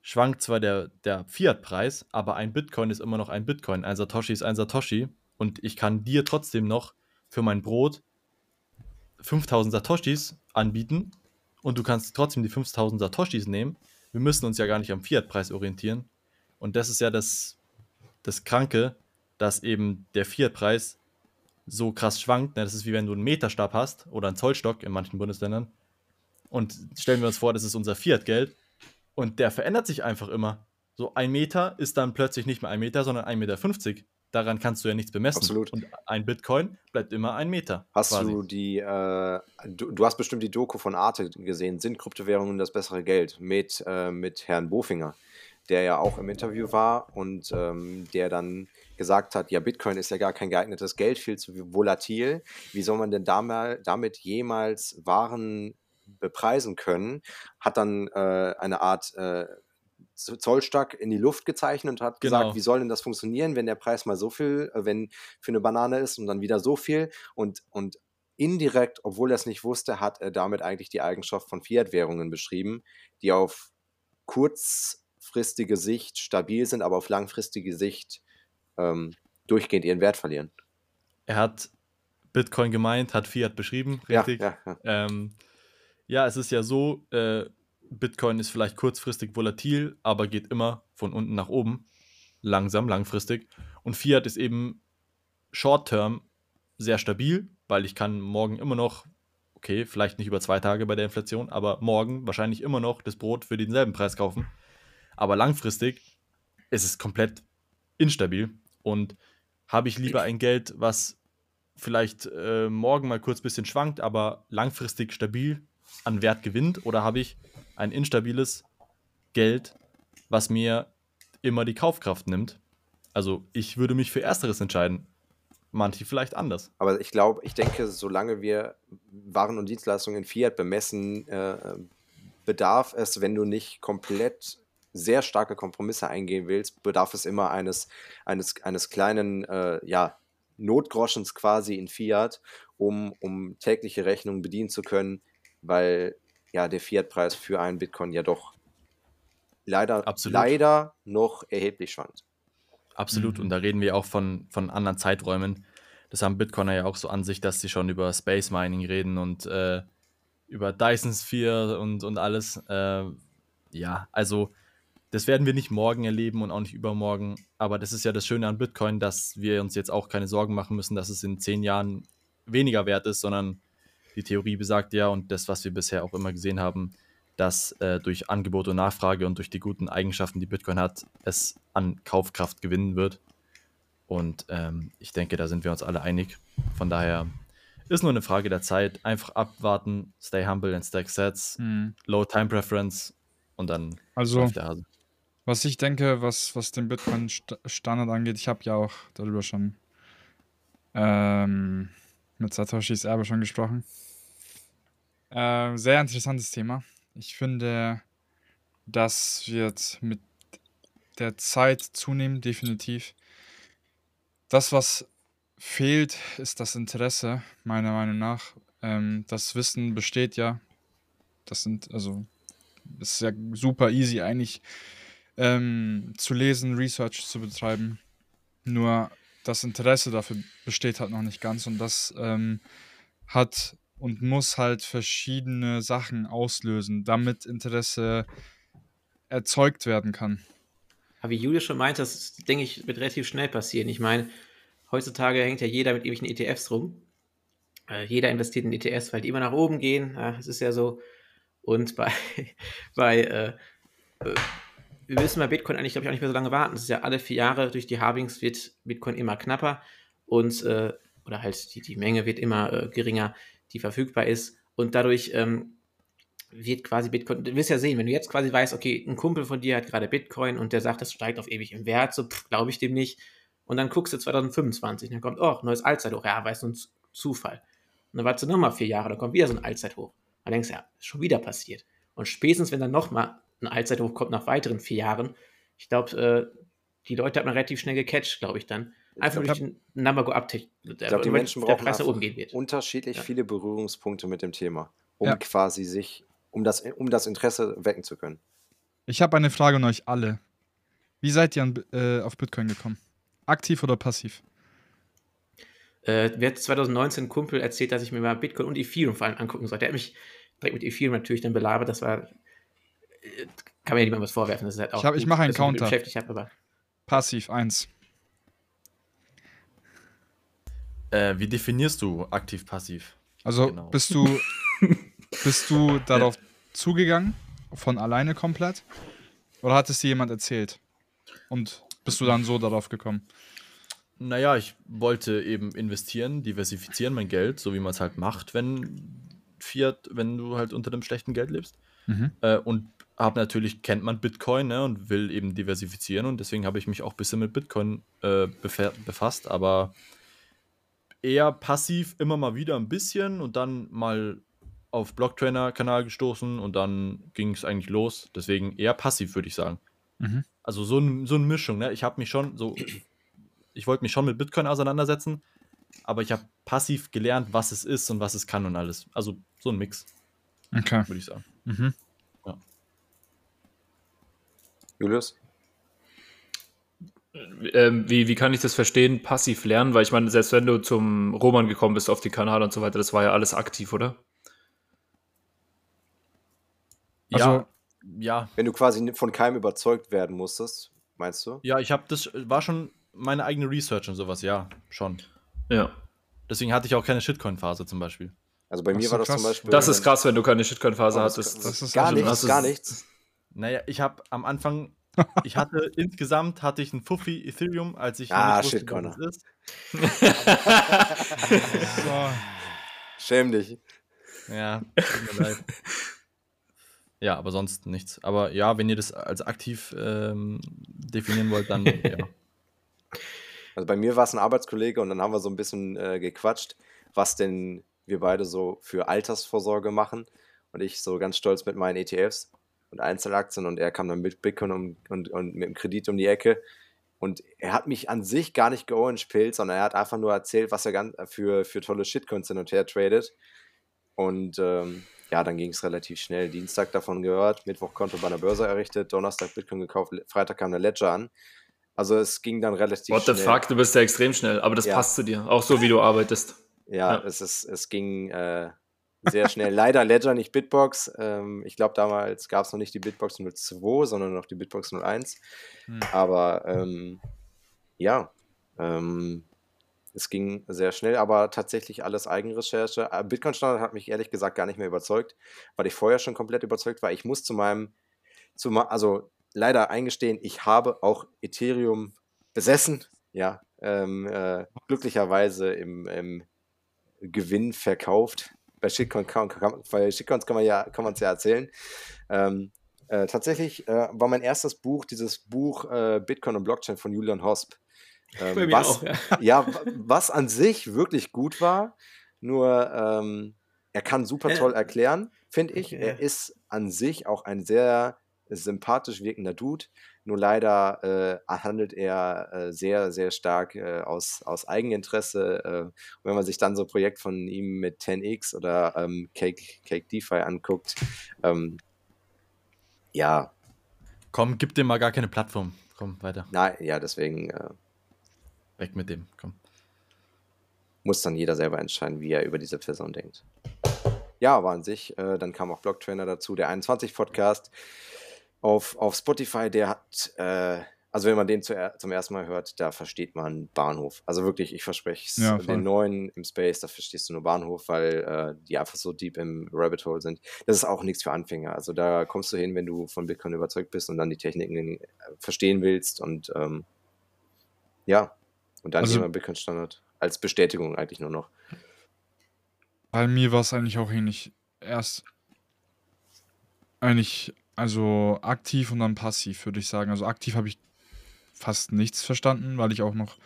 schwankt zwar der, der Fiat-Preis, aber ein Bitcoin ist immer noch ein Bitcoin. Ein Satoshi ist ein Satoshi. Und ich kann dir trotzdem noch für mein Brot 5000 Satoshis anbieten und du kannst trotzdem die 5000 Satoshis nehmen. Wir müssen uns ja gar nicht am Fiat-Preis orientieren. Und das ist ja das, das Kranke, dass eben der Fiat-Preis so krass schwankt. Das ist wie wenn du einen Meterstab hast oder einen Zollstock in manchen Bundesländern. Und stellen wir uns vor, das ist unser Fiat-Geld. Und der verändert sich einfach immer. So ein Meter ist dann plötzlich nicht mehr ein Meter, sondern 1,50 Meter. Daran kannst du ja nichts bemessen.
Absolut.
Und ein Bitcoin bleibt immer ein Meter.
Hast quasi. du die, äh, du, du, hast bestimmt die Doku von Arte gesehen, sind Kryptowährungen das bessere Geld mit, äh, mit Herrn Bofinger, der ja auch im Interview war und ähm, der dann gesagt hat, ja, Bitcoin ist ja gar kein geeignetes Geld, viel zu volatil. Wie soll man denn damit jemals Waren bepreisen können? Hat dann äh, eine Art äh, Zollstock in die Luft gezeichnet und hat genau. gesagt, wie soll denn das funktionieren, wenn der Preis mal so viel, äh, wenn für eine Banane ist und dann wieder so viel und, und indirekt, obwohl er es nicht wusste, hat er damit eigentlich die Eigenschaft von Fiat-Währungen beschrieben, die auf kurzfristige Sicht stabil sind, aber auf langfristige Sicht ähm, durchgehend ihren Wert verlieren.
Er hat Bitcoin gemeint, hat Fiat beschrieben, richtig? Ja, ja, ja. Ähm, ja es ist ja so, äh, Bitcoin ist vielleicht kurzfristig volatil, aber geht immer von unten nach oben, langsam, langfristig. Und Fiat ist eben short-term sehr stabil, weil ich kann morgen immer noch, okay, vielleicht nicht über zwei Tage bei der Inflation, aber morgen wahrscheinlich immer noch das Brot für denselben Preis kaufen. Aber langfristig ist es komplett instabil. Und habe ich lieber ein Geld, was vielleicht äh, morgen mal kurz ein bisschen schwankt, aber langfristig stabil an Wert gewinnt? Oder habe ich ein instabiles Geld, was mir immer die Kaufkraft nimmt? Also ich würde mich für Ersteres entscheiden. Manche vielleicht anders.
Aber ich glaube, ich denke, solange wir Waren und Dienstleistungen in Fiat bemessen, äh, bedarf es, wenn du nicht komplett sehr starke Kompromisse eingehen willst, bedarf es immer eines, eines, eines kleinen, äh, ja, Notgroschens quasi in Fiat, um, um tägliche Rechnungen bedienen zu können, weil ja der Fiat-Preis für einen Bitcoin ja doch leider, leider noch erheblich schwankt.
Absolut, mhm. und da reden wir auch von, von anderen Zeiträumen. Das haben Bitcoiner ja auch so an sich, dass sie schon über Space Mining reden und äh, über Dyson Sphere und, und alles. Äh, ja, also das werden wir nicht morgen erleben und auch nicht übermorgen. Aber das ist ja das Schöne an Bitcoin, dass wir uns jetzt auch keine Sorgen machen müssen, dass es in zehn Jahren weniger wert ist, sondern die Theorie besagt ja und das, was wir bisher auch immer gesehen haben, dass äh, durch Angebot und Nachfrage und durch die guten Eigenschaften, die Bitcoin hat, es an Kaufkraft gewinnen wird. Und ähm, ich denke, da sind wir uns alle einig. Von daher ist nur eine Frage der Zeit. Einfach abwarten, stay humble and stack sets,
Hm.
low time preference und dann
Also,
läuft der Hase.
was ich denke, was, was den Bitcoin-Standard angeht, ich habe ja auch darüber schon ähm, mit Satoshis Erbe schon gesprochen. Ähm, sehr interessantes Thema. Ich finde, das wird mit der Zeit zunehmen, definitiv. Das, was fehlt, ist das Interesse, meiner Meinung nach. Ähm, das Wissen besteht ja. Das sind, also, es ist ja super easy eigentlich ähm, zu lesen, Research zu betreiben. Nur das Interesse dafür besteht halt noch nicht ganz und das ähm, hat und muss halt verschiedene Sachen auslösen, damit Interesse erzeugt werden kann.
Aber wie Julius schon meint, das denke ich, wird relativ schnell passieren. Ich meine, heutzutage hängt ja jeder mit irgendwelchen ETFs rum. Äh, jeder investiert in ETFs, weil die immer nach oben gehen. Ja, das ist ja so. Und bei, bei äh, äh, wir müssen bei Bitcoin eigentlich, glaube ich, auch nicht mehr so lange warten. Das ist ja alle vier Jahre durch die Halvings wird Bitcoin immer knapper und äh, oder halt die, die Menge wird immer äh, geringer, die verfügbar ist. Und dadurch ähm, wird quasi Bitcoin, du wirst ja sehen, wenn du jetzt quasi weißt, okay, ein Kumpel von dir hat gerade Bitcoin und der sagt, das steigt auf ewig im Wert, so glaube ich dem nicht. Und dann guckst du 2025, dann kommt, oh, neues Allzeithoch, ja, weißt du, ein Zufall. Und dann wartest du nochmal vier Jahre, dann kommt wieder so ein Allzeithoch. Dann denkst du, ja, ist schon wieder passiert. Und spätestens, wenn dann nochmal ein Allzeithoch kommt nach weiteren vier Jahren, ich glaube, äh, die Leute hat man relativ schnell gecatcht, glaube ich dann. Einfach
glaub-
durch den Number Go Uptake.
Ich glaube, die Menschen
der
brauchen
oben gehen wird.
unterschiedlich
Ja.
viele Berührungspunkte mit dem Thema, um
Ja.
quasi sich, um das, um das Interesse wecken zu können.
Ich habe eine Frage an euch alle. Wie seid ihr an, äh, auf Bitcoin gekommen? Aktiv oder passiv?
Äh, mir hat 2019 ein Kumpel erzählt, dass ich mir mal Bitcoin und Ethereum vor allem angucken sollte. Der hat mich direkt mit Ethereum natürlich dann belabert. Das war. Kann mir ja niemand was vorwerfen. Das ist halt auch
Ich hab- ich mache einen Counter.
beschäftigt habe, aber
Passiv, eins.
Äh, wie definierst du aktiv-passiv?
Also
Genau.
bist du bist du darauf zugegangen von alleine komplett oder hat es dir jemand erzählt und bist du dann so darauf gekommen?
Naja, ich wollte eben investieren, diversifizieren mein Geld, so wie man es halt macht, wenn Fiat, wenn du halt unter dem schlechten Geld lebst.
Mhm.
Äh, und habe natürlich, kennt man Bitcoin ne, und will eben diversifizieren und deswegen habe ich mich auch ein bisschen mit Bitcoin äh, befa- befasst, aber eher passiv immer mal wieder ein bisschen und dann mal auf Blocktrainer-Kanal gestoßen und dann ging es eigentlich los. Deswegen eher passiv, würde ich sagen.
Mhm.
Also so, ein, so eine Mischung, ne? Ich habe mich schon so, ich wollte mich schon mit Bitcoin auseinandersetzen, aber ich habe passiv gelernt, was es ist und was es kann und alles. Also so ein Mix,
Okay.
würde ich sagen.
Mhm.
Julius?
Ähm, wie, wie kann ich das verstehen, passiv lernen? Weil ich meine, selbst wenn du zum Roman gekommen bist auf die Kanal und so weiter, das war ja alles aktiv, oder?
Also-
ja, ja,
Wenn du quasi von keinem überzeugt werden musstest, meinst du?
ja, ich habe das, war schon meine eigene Research und sowas, ja, schon.
Ja.
Deswegen hatte ich auch keine Shitcoin-Phase zum Beispiel.
Also bei
Ach
mir war das
krass.
zum Beispiel.
Das ist krass, wenn du keine Shitcoin-Phase
Oh, das
hattest.
kann-
Das ist
gar
also-
nichts,
das
gar nichts.
Naja, ich habe am Anfang, ich hatte insgesamt hatte ich ein Fuffi Ethereum, als ich
Ah,
noch nicht wusste,
Shitcoiner.
was es ist.
So.
Schäm dich.
Ja, tut mir leid. Ja, aber sonst nichts. Aber ja, wenn ihr das als aktiv ähm, definieren wollt, dann ja.
Also bei mir war es ein Arbeitskollege und dann haben wir so ein bisschen äh, gequatscht, was denn wir beide so für Altersvorsorge machen. Und ich so ganz stolz mit meinen ETFs und Einzelaktien und er kam dann mit Bitcoin um, und, und mit dem Kredit um die Ecke. Und er hat mich an sich gar nicht georange-pillt, sondern er hat einfach nur erzählt, was er ganz für, für tolle Shitcoins hin und her tradet. Und ähm, ja, dann ging es relativ schnell. Dienstag davon gehört, Mittwoch Konto bei einer Börse errichtet, Donnerstag Bitcoin gekauft, Freitag kam der Ledger an. Also es ging dann relativ
What the
schnell.
fuck, du bist ja extrem schnell, aber das
Ja.
passt zu dir, auch so wie du arbeitest.
Ja,
Ja.
Es, ist, es ging äh, sehr schnell. Leider Ledger, nicht Bitbox. Ähm, ich glaube, damals gab es noch nicht die Bitbox 02, sondern noch die Bitbox 01. Hm. Aber ähm, ja, ähm, es ging sehr schnell, aber tatsächlich alles Eigenrecherche. Äh, Bitcoin Standard hat mich ehrlich gesagt gar nicht mehr überzeugt, weil ich vorher schon komplett überzeugt war. Ich muss zu meinem, zu, also leider eingestehen, ich habe auch Ethereum besessen. Ja, ähm, äh, glücklicherweise im, im, Gewinn verkauft. Bei Shitcoin kann, kann, bei Shitcoins kann man ja, kann man es ja erzählen. Ähm, äh, tatsächlich äh, war mein erstes Buch dieses Buch äh, Bitcoin und Blockchain von Julian Hosp. Ähm, was, auch, ja. ja. was an sich wirklich gut war, nur ähm, er kann super toll erklären, finde ich. Er ist an sich auch ein sehr sympathisch wirkender Dude. Nur leider äh, handelt er äh, sehr, sehr stark äh, aus, aus Eigeninteresse. Äh, wenn man sich dann so ein Projekt von ihm mit 10x oder ähm, Cake, Cake DeFi anguckt, ähm, ja.
Komm, gib dem mal gar keine Plattform. Komm, weiter.
Nein, ja, deswegen. Äh,
Weg mit dem, komm.
Muss dann jeder selber entscheiden, wie er über diese Person denkt. Ja, aber an sich, äh, dann kam auch Blocktrainer dazu, der 21 Podcast auf, auf Spotify, der hat, äh, also wenn man den zu, zum ersten Mal hört, da versteht man Bahnhof. Also wirklich, ich verspreche es, ja, den neuen im Space, da verstehst du nur Bahnhof, weil äh, die einfach so deep im Rabbit Hole sind. Das ist auch nichts für Anfänger. Also da kommst du hin, wenn du von Bitcoin überzeugt bist und dann die Techniken äh, verstehen willst und ähm, ja, und dann also, immer Bitcoin Standard als Bestätigung eigentlich nur noch.
Bei mir war es eigentlich auch ähnlich. Erst eigentlich also aktiv und dann passiv, würde ich sagen. Also aktiv habe ich fast nichts verstanden, weil ich auch noch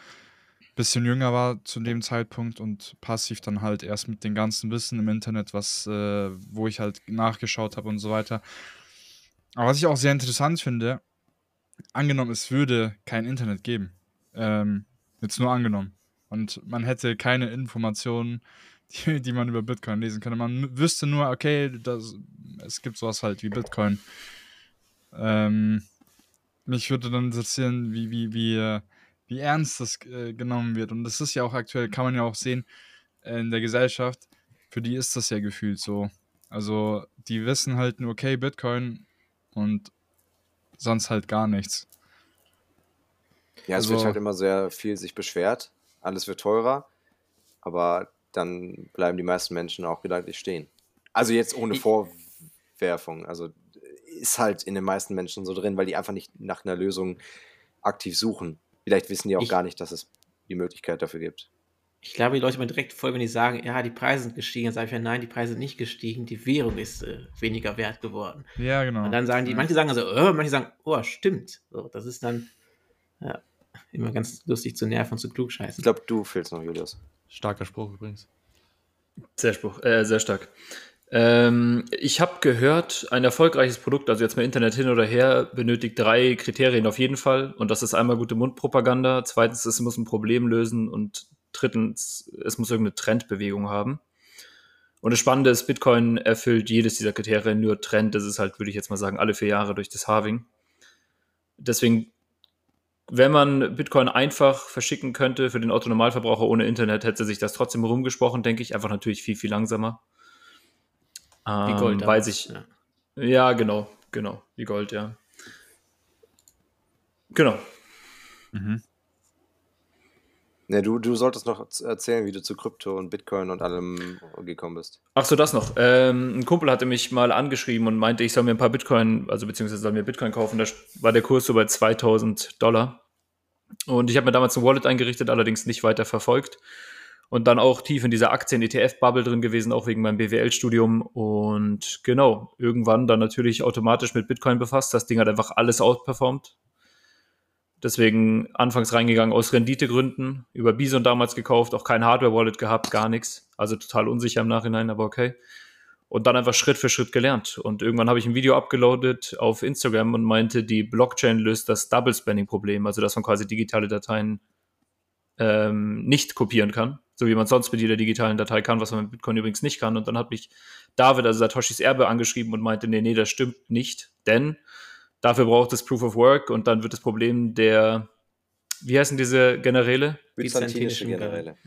ein bisschen jünger war zu dem Zeitpunkt und passiv dann halt erst mit dem ganzen Wissen im Internet, was, äh, wo ich halt nachgeschaut habe und so weiter. Aber was ich auch sehr interessant finde, angenommen, es würde kein Internet geben. Ähm, jetzt nur angenommen. Und man hätte keine Informationen, die, die man über Bitcoin lesen könnte. Man wüsste nur, okay, das, es gibt sowas halt wie Bitcoin. Ähm, mich würde dann interessieren, wie, wie, wie, äh, wie ernst das äh, genommen wird. Und das ist ja auch aktuell, kann man ja auch sehen, äh, in der Gesellschaft, für die ist das ja gefühlt so. Also, die wissen halt nur, okay, Bitcoin und sonst halt gar nichts.
Ja, es also, wird halt immer sehr viel sich beschwert. Alles wird teurer. Aber dann bleiben die meisten Menschen auch gedanklich stehen. Also jetzt ohne Vorwerfung. Also ist halt in den meisten Menschen so drin, weil die einfach nicht nach einer Lösung aktiv suchen. Vielleicht wissen die auch ich, gar nicht, dass es die Möglichkeit dafür gibt.
Ich glaube, die Leute sind direkt voll, wenn die sagen, ja, die Preise sind gestiegen. Dann sage ich ja, nein, die Preise sind nicht gestiegen, die Währung ist äh, weniger wert geworden.
Ja, genau.
Und dann sagen die, manche sagen also, oh, manche sagen, oh, stimmt. So, das ist dann ja, immer ganz lustig zu nerven und zu klug scheißen.
Ich glaube, du fehlst noch, Julius.
Starker Spruch übrigens.
Sehr, Spruch, äh, sehr stark. Ähm, ich habe gehört, ein erfolgreiches Produkt, also jetzt mal Internet hin oder her, benötigt drei Kriterien auf jeden Fall. Und das ist einmal gute Mundpropaganda, zweitens, es muss ein Problem lösen und drittens, es muss irgendeine Trendbewegung haben. Und das Spannende ist, Bitcoin erfüllt jedes dieser Kriterien, nur Trend, das ist halt, würde ich jetzt mal sagen, alle vier Jahre durch das Halving. Deswegen wenn man Bitcoin einfach verschicken könnte für den Autonormalverbraucher ohne Internet, hätte sich das trotzdem rumgesprochen, denke ich. Einfach natürlich viel, viel langsamer.
Wie ähm, Gold.
weil sich, ja. ja, genau, genau. Wie Gold, ja. Genau. Mhm.
Ne, du, du solltest noch erzählen, wie du zu Krypto und Bitcoin und allem gekommen bist.
Ach so, das noch. Ähm, ein Kumpel hatte mich mal angeschrieben und meinte, ich soll mir ein paar Bitcoin, also beziehungsweise soll mir Bitcoin kaufen. Da war der Kurs so bei 2000 Dollar. Und ich habe mir damals ein Wallet eingerichtet, allerdings nicht weiter verfolgt. Und dann auch tief in dieser Aktien-ETF-Bubble drin gewesen, auch wegen meinem BWL-Studium. Und genau, irgendwann dann natürlich automatisch mit Bitcoin befasst. Das Ding hat einfach alles outperformt. Deswegen anfangs reingegangen aus Renditegründen, über Bison damals gekauft, auch kein Hardware-Wallet gehabt, gar nichts. Also total unsicher im Nachhinein, aber okay. Und dann einfach Schritt für Schritt gelernt. Und irgendwann habe ich ein Video abgeloadet auf Instagram und meinte, die Blockchain löst das Double-Spanning-Problem, also dass man quasi digitale Dateien ähm, nicht kopieren kann, so wie man sonst mit jeder digitalen Datei kann, was man mit Bitcoin übrigens nicht kann. Und dann hat mich David, also Satoshis Erbe, angeschrieben und meinte, nee, nee, das stimmt nicht, denn Dafür braucht es Proof of Work und dann wird das Problem der, wie heißen diese Generäle?
Byzantinische Generäle.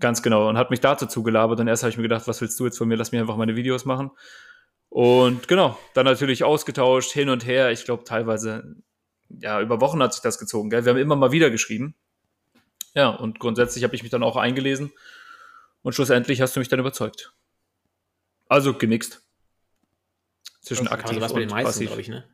Ganz genau. Und hat mich dazu zugelabert. Und erst habe ich mir gedacht, was willst du jetzt von mir? Lass mich einfach meine Videos machen. Und genau, dann natürlich ausgetauscht, hin und her. Ich glaube, teilweise, ja, über Wochen hat sich das gezogen. Gell? Wir haben immer mal wieder geschrieben. Ja, und grundsätzlich habe ich mich dann auch eingelesen. Und schlussendlich hast du mich dann überzeugt. Also gemixt. Zwischen
Also
aktiv
was bei den
und
meisten,
passiv.
glaube ich, ne?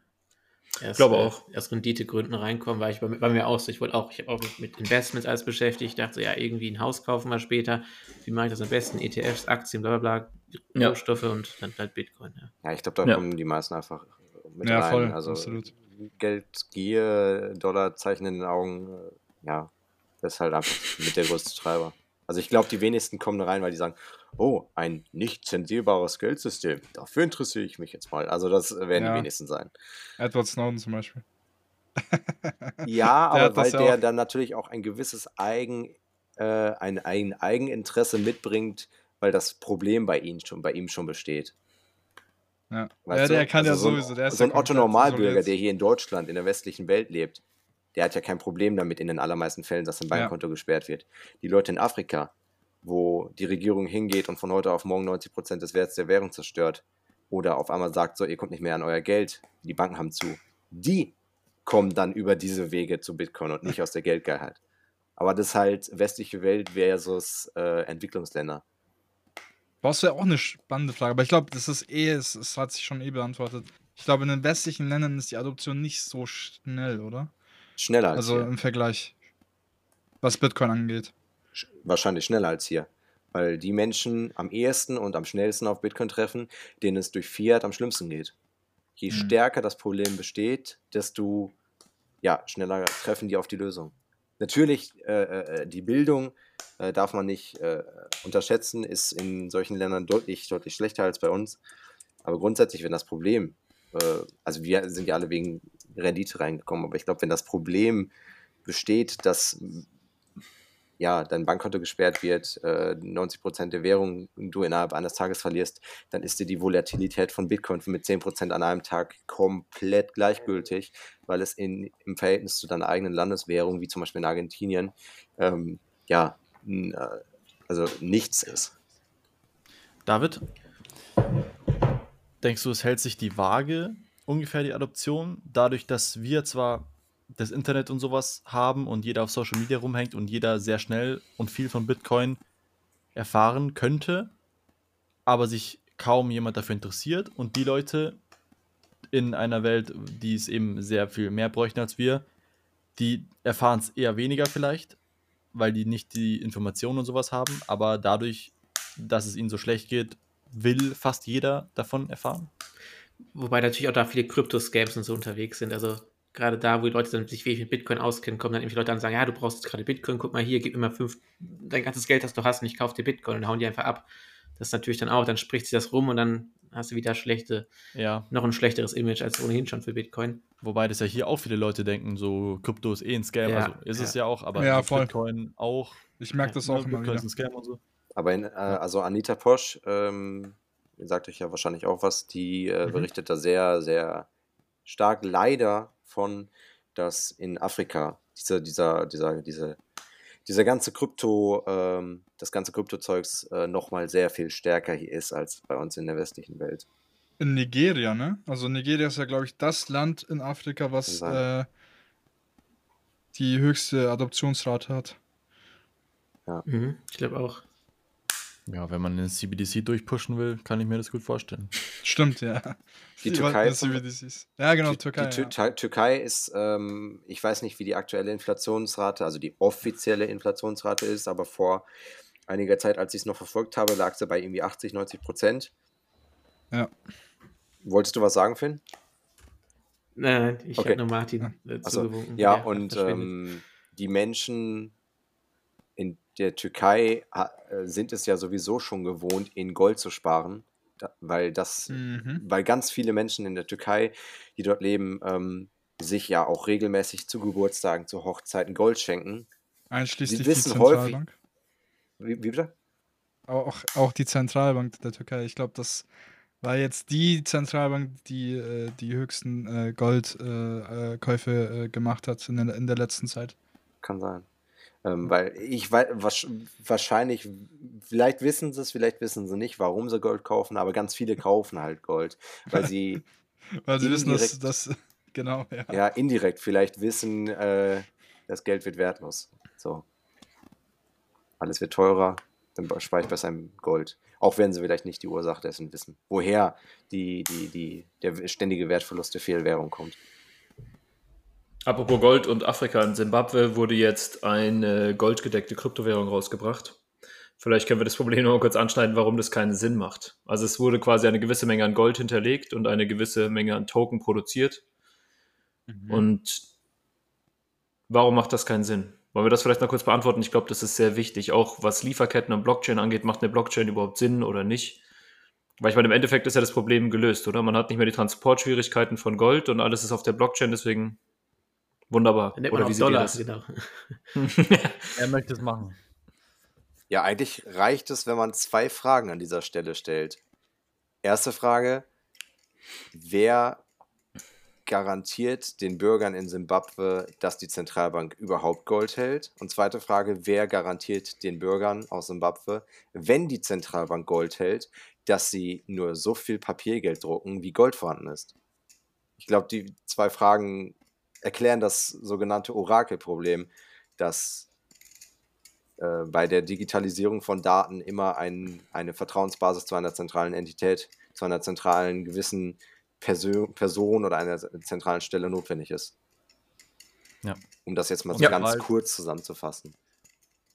Erst,
Glaube
äh,
auch.
Erst Renditegründen reinkommen, war ich bei, bei mir auch so. Ich wollte auch, ich habe auch mich mit Investments alles beschäftigt. Ich dachte, ja, irgendwie ein Haus kaufen wir später. Wie mache ich das am besten? ETFs, Aktien, bla bla bla,
Ja.
Rohstoffe und dann halt Bitcoin. Ja.
Ja, ich glaube, da
Ja.
kommen die meisten einfach mit
Ja,
rein.
voll,
also
absolut.
Geld, Gier, Dollarzeichen in den Augen, äh, ja, das ist halt einfach mit der größte Treiber. Also ich glaube, die wenigsten kommen da rein, weil die sagen, oh, ein nicht zensierbares Geldsystem, dafür interessiere ich mich jetzt mal. Also das werden
Ja.
die wenigsten sein.
Edward Snowden zum Beispiel.
Ja, aber weil
ja
der
auch.
dann natürlich auch ein gewisses Eigen, äh, ein, ein Eigeninteresse mitbringt, weil das Problem bei ihm schon, bei ihm schon besteht.
Ja, ja der kann ja
Also so ein-
sowieso. Der ist
so
ja
ein Otto Normalbürger, der hier in Deutschland, in der westlichen Welt lebt, der hat ja kein Problem damit in den allermeisten Fällen, dass sein
Ja.
Bankkonto gesperrt wird. Die Leute in Afrika, wo die Regierung hingeht und von heute auf morgen 90 Prozent des Werts der Währung zerstört oder auf einmal sagt, so, ihr kommt nicht mehr an euer Geld, die Banken haben zu, die kommen dann über diese Wege zu Bitcoin und nicht aus der Geldgeilheit. Aber das ist halt westliche Welt versus äh, Entwicklungsländer.
Das wäre auch eine spannende Frage, aber ich glaube, das ist eh, es, es hat sich schon eh beantwortet. Ich glaube, in den westlichen Ländern ist die Adoption nicht so schnell, oder?
Schneller als
Also
hier.
im Vergleich, was Bitcoin angeht.
Sch- wahrscheinlich schneller als hier. Weil die Menschen am ehesten und am schnellsten auf Bitcoin treffen, denen es durch Fiat am schlimmsten geht. Je
Mhm.
stärker das Problem besteht, desto ja, schneller treffen die auf die Lösung. Natürlich, äh, äh, die Bildung äh, darf man nicht äh, unterschätzen, ist in solchen Ländern deutlich, deutlich schlechter als bei uns. Aber grundsätzlich, wenn das Problem, äh, also wir sind ja alle wegen Rendite reingekommen, aber ich glaube, wenn das Problem besteht, dass ja, dein Bankkonto gesperrt wird, äh, 90% der Währung du innerhalb eines Tages verlierst, dann ist dir die Volatilität von Bitcoin mit 10% an einem Tag komplett gleichgültig, weil es in, im Verhältnis zu deiner eigenen Landeswährung, wie zum Beispiel in Argentinien, ähm, ja, äh, also nichts ist.
David, denkst du, es hält sich die Waage ungefähr die Adoption, dadurch, dass wir zwar das Internet und sowas haben und jeder auf Social Media rumhängt und jeder sehr schnell und viel von Bitcoin erfahren könnte, aber sich kaum jemand dafür interessiert und die Leute in einer Welt, die es eben sehr viel mehr bräuchten als wir, die erfahren es eher weniger vielleicht, weil die nicht die Informationen und sowas haben, aber dadurch, dass es ihnen so schlecht geht, will fast jeder davon erfahren.
Wobei natürlich auch da viele Krypto-Scams und so unterwegs sind. Also gerade da, wo die Leute dann sich wenig mit Bitcoin auskennen, kommen dann irgendwie Leute an und sagen, ja, du brauchst jetzt gerade Bitcoin, guck mal hier, gib mir mal fünf, dein ganzes Geld, das du hast, und ich kauf dir Bitcoin und hauen die einfach ab. Das ist natürlich dann auch, dann spricht sich das rum und dann hast du wieder schlechte,
Ja,
noch ein schlechteres Image als ohnehin schon für Bitcoin.
wobei das ja hier auch viele Leute denken, so Krypto ist eh ein Scam,
Ja,
also ist es
ja.
ja auch, aber
Ja.
Bitcoin auch.
Ich merke das
Ja,
auch immer
Bitcoin
wieder.
ist ein Scam und so.
Aber in, äh, also Anita Posch, ähm, ihr sagt euch ja wahrscheinlich auch was, die äh,
Mhm.
berichtet da sehr, sehr stark leider von, dass in Afrika dieser, dieser, dieser, diese, dieser ganze Krypto, ähm, das ganze Kryptozeugs äh, nochmal sehr viel stärker hier ist als bei uns in der westlichen Welt.
In Nigeria, ne? Also Nigeria ist ja, glaube ich, das Land in Afrika, was äh, die höchste Adoptionsrate hat.
Mhm, ich glaube auch.
Ja, wenn man den CBDC durchpushen will, kann ich mir das gut vorstellen.
Stimmt, ja.
Die Türkei
CBDCs. Ja, genau, Türkei.
die
ja.
Tür- Türkei ist, ähm, ich weiß nicht, wie die aktuelle Inflationsrate, also die offizielle Inflationsrate ist, aber vor einiger Zeit, als ich es noch verfolgt habe, lag sie bei irgendwie 80, 90 Prozent.
Ja.
Wolltest du was sagen, Finn?
Nein, ich
Okay.
habe nur Martin äh,
Achso,
zugewunken.
ja, und ähm, die Menschen in der Türkei äh, sind es ja sowieso schon gewohnt, in Gold zu sparen, weil das
Mhm.
weil ganz viele Menschen in der Türkei, die dort leben, ähm, sich ja auch regelmäßig zu Geburtstagen, zu Hochzeiten Gold schenken.
Einschließlich
Sie
die
wissen häufig-
Zentralbank.
Wie, wie bitte?
Aber auch, auch die Zentralbank der Türkei. Ich glaube, das war jetzt die Zentralbank, die äh, die höchsten äh, Goldkäufe äh, äh, äh, gemacht hat in der, in der letzten Zeit.
Kann sein. Ähm, weil ich weiß, wahrscheinlich, vielleicht wissen sie es, vielleicht wissen sie nicht, warum sie Gold kaufen, aber ganz viele kaufen halt Gold, weil sie.
weil sie wissen, dass das. Genau,
ja. Ja, indirekt vielleicht wissen, äh, das Geld wird wertlos. So. Alles wird teurer, dann spare ich besser im Gold. Auch wenn sie vielleicht nicht die Ursache dessen wissen, woher die, die, die, der ständige Wertverlust der Fehlwährung kommt.
Apropos Gold und Afrika, in Simbabwe wurde jetzt eine goldgedeckte Kryptowährung rausgebracht. Vielleicht können wir das Problem noch mal kurz anschneiden, warum das keinen Sinn macht. Also es wurde quasi eine gewisse Menge an Gold hinterlegt und eine gewisse Menge an Token produziert. Mhm. Und warum macht das keinen Sinn? Wollen wir das vielleicht noch kurz beantworten? Ich glaube, das ist sehr wichtig. Auch was Lieferketten und Blockchain angeht, macht eine Blockchain überhaupt Sinn oder nicht? Weil ich meine, im Endeffekt ist ja das Problem gelöst, oder? Man hat nicht mehr die Transportschwierigkeiten von Gold und alles ist auf der Blockchain, deswegen Wunderbar.
Oder wie Dollar, das? Genau.
er möchte es machen.
Ja, eigentlich reicht es, wenn man zwei Fragen an dieser Stelle stellt. Erste Frage: Wer garantiert den Bürgern in Simbabwe, dass die Zentralbank überhaupt Gold hält? Und zweite Frage: Wer garantiert den Bürgern aus Simbabwe, wenn die Zentralbank Gold hält, dass sie nur so viel Papiergeld drucken, wie Gold vorhanden ist? Ich glaube, die zwei Fragen erklären das sogenannte Orakelproblem, dass äh, bei der Digitalisierung von Daten immer ein, eine Vertrauensbasis zu einer zentralen Entität, zu einer zentralen gewissen Person, Person oder einer zentralen Stelle notwendig ist. Ja. Um das jetzt mal so ja, ganz kurz zusammenzufassen.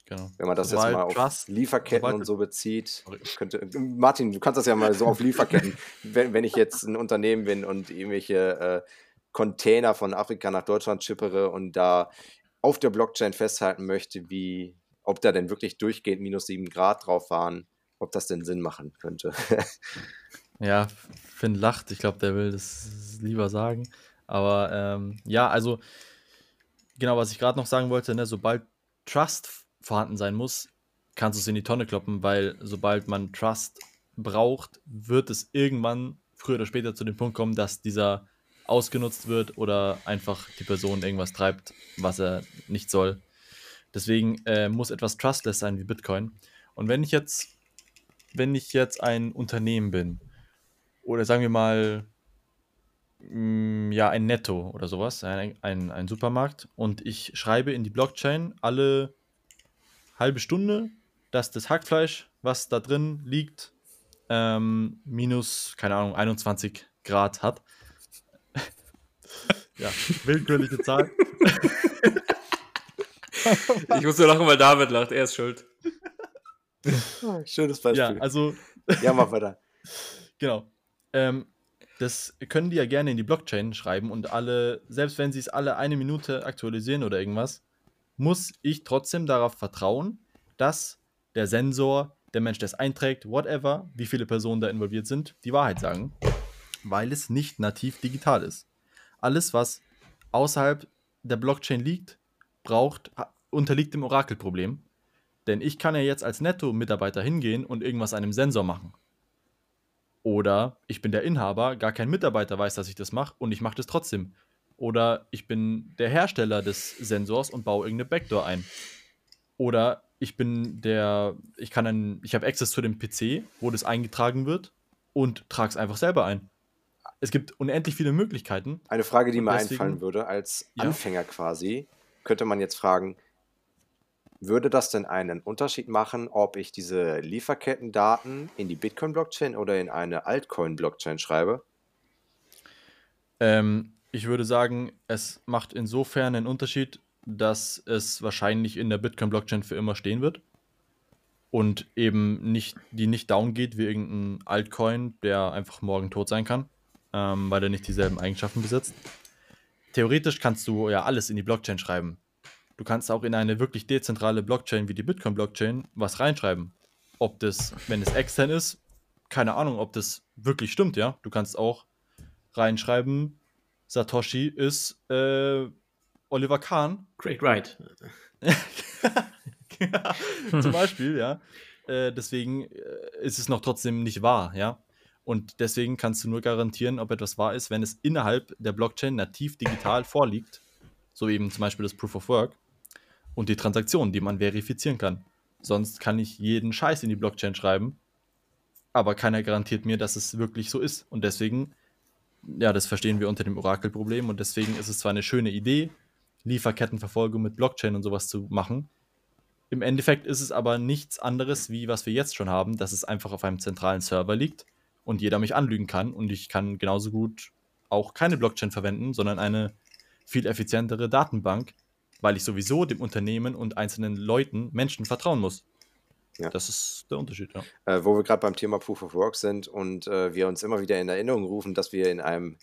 Genau. Wenn man das sobald jetzt mal auf Trust, Lieferketten und so bezieht, könnte, Martin, du kannst das ja mal so auf Lieferketten, wenn, wenn ich jetzt ein Unternehmen bin und irgendwelche äh, Container von Afrika nach Deutschland schippere und da auf der Blockchain festhalten möchte, wie, ob da denn wirklich durchgehend minus 7 Grad drauf waren, ob das denn Sinn machen könnte.
ja, Finn lacht. Ich glaube, der will das lieber sagen. Aber ähm, ja, also genau, was ich gerade noch sagen wollte, ne, sobald Trust vorhanden sein muss, kannst du es in die Tonne kloppen, weil sobald man Trust braucht, wird es irgendwann früher oder später zu dem Punkt kommen, dass dieser ausgenutzt wird oder einfach die Person irgendwas treibt, was er nicht soll. Deswegen äh, muss etwas trustless sein wie Bitcoin. Und wenn ich jetzt, wenn ich jetzt ein Unternehmen bin, oder sagen wir mal, mh, mm, ja, ein Netto oder sowas, ein, ein, ein Supermarkt, und ich schreibe in die Blockchain alle halbe Stunde, dass das Hackfleisch, was da drin liegt, ähm, minus, keine Ahnung, 21 Grad hat, ja, willkürliche Zahl.
ich muss nur lachen, weil David lacht. Er ist schuld.
Schönes Beispiel.
Ja, also.
ja, mach weiter.
Genau. Ähm, das können die ja gerne in die Blockchain schreiben und alle, selbst wenn sie es alle eine Minute aktualisieren oder irgendwas, muss ich trotzdem darauf vertrauen, dass der Sensor, der Mensch, der es einträgt, whatever, wie viele Personen da involviert sind, die Wahrheit sagen, weil es nicht nativ digital ist alles, was außerhalb der Blockchain liegt, braucht, unterliegt dem Orakelproblem. Denn ich kann ja jetzt als Netto-Mitarbeiter hingehen und irgendwas einem Sensor machen. Oder ich bin der Inhaber, gar kein Mitarbeiter weiß, dass ich das mache und ich mache das trotzdem. Oder ich bin der Hersteller des Sensors und baue irgendeine Backdoor ein. Oder ich bin der, ich kann ein, ich habe Access zu dem PC, wo das eingetragen wird und trage es einfach selber ein es gibt unendlich viele Möglichkeiten.
Eine Frage, die mir deswegen, einfallen würde, als ja. Anfänger quasi, könnte man jetzt fragen, würde das denn einen Unterschied machen, ob ich diese Lieferkettendaten in die Bitcoin-Blockchain oder in eine Altcoin-Blockchain schreibe?
Ähm, ich würde sagen, es macht insofern einen Unterschied, dass es wahrscheinlich in der Bitcoin-Blockchain für immer stehen wird und eben nicht, die nicht down geht wie irgendein Altcoin, der einfach morgen tot sein kann ähm, weil er nicht dieselben Eigenschaften besitzt. Theoretisch kannst du ja alles in die Blockchain schreiben. Du kannst auch in eine wirklich dezentrale Blockchain wie die Bitcoin-Blockchain was reinschreiben. Ob das, wenn es extern ist, keine Ahnung, ob das wirklich stimmt, ja. Du kannst auch reinschreiben, Satoshi ist äh, Oliver Kahn.
Craig Wright.
ja, zum Beispiel, ja. Äh, deswegen äh, ist es noch trotzdem nicht wahr, ja. Und deswegen kannst du nur garantieren, ob etwas wahr ist, wenn es innerhalb der Blockchain nativ digital vorliegt. So eben zum Beispiel das Proof of Work. und die Transaktionen, die man verifizieren kann. Sonst kann ich jeden Scheiß in die Blockchain schreiben, aber keiner garantiert mir, dass es wirklich so ist. Und deswegen, ja, das verstehen wir unter dem Orakelproblem und deswegen ist es zwar eine schöne Idee, Lieferkettenverfolgung mit Blockchain und sowas zu machen. Im Endeffekt ist es aber nichts anderes, wie was wir jetzt schon haben, dass es einfach auf einem zentralen Server liegt und jeder mich anlügen kann und ich kann genauso gut auch keine Blockchain verwenden, sondern eine viel effizientere Datenbank, weil ich sowieso dem Unternehmen und einzelnen Leuten, Menschen vertrauen muss.
Ja.
Das ist der Unterschied, ja.
Äh, wo wir gerade beim Thema Proof of Work sind und äh, wir uns immer wieder in Erinnerung rufen, dass wir in einem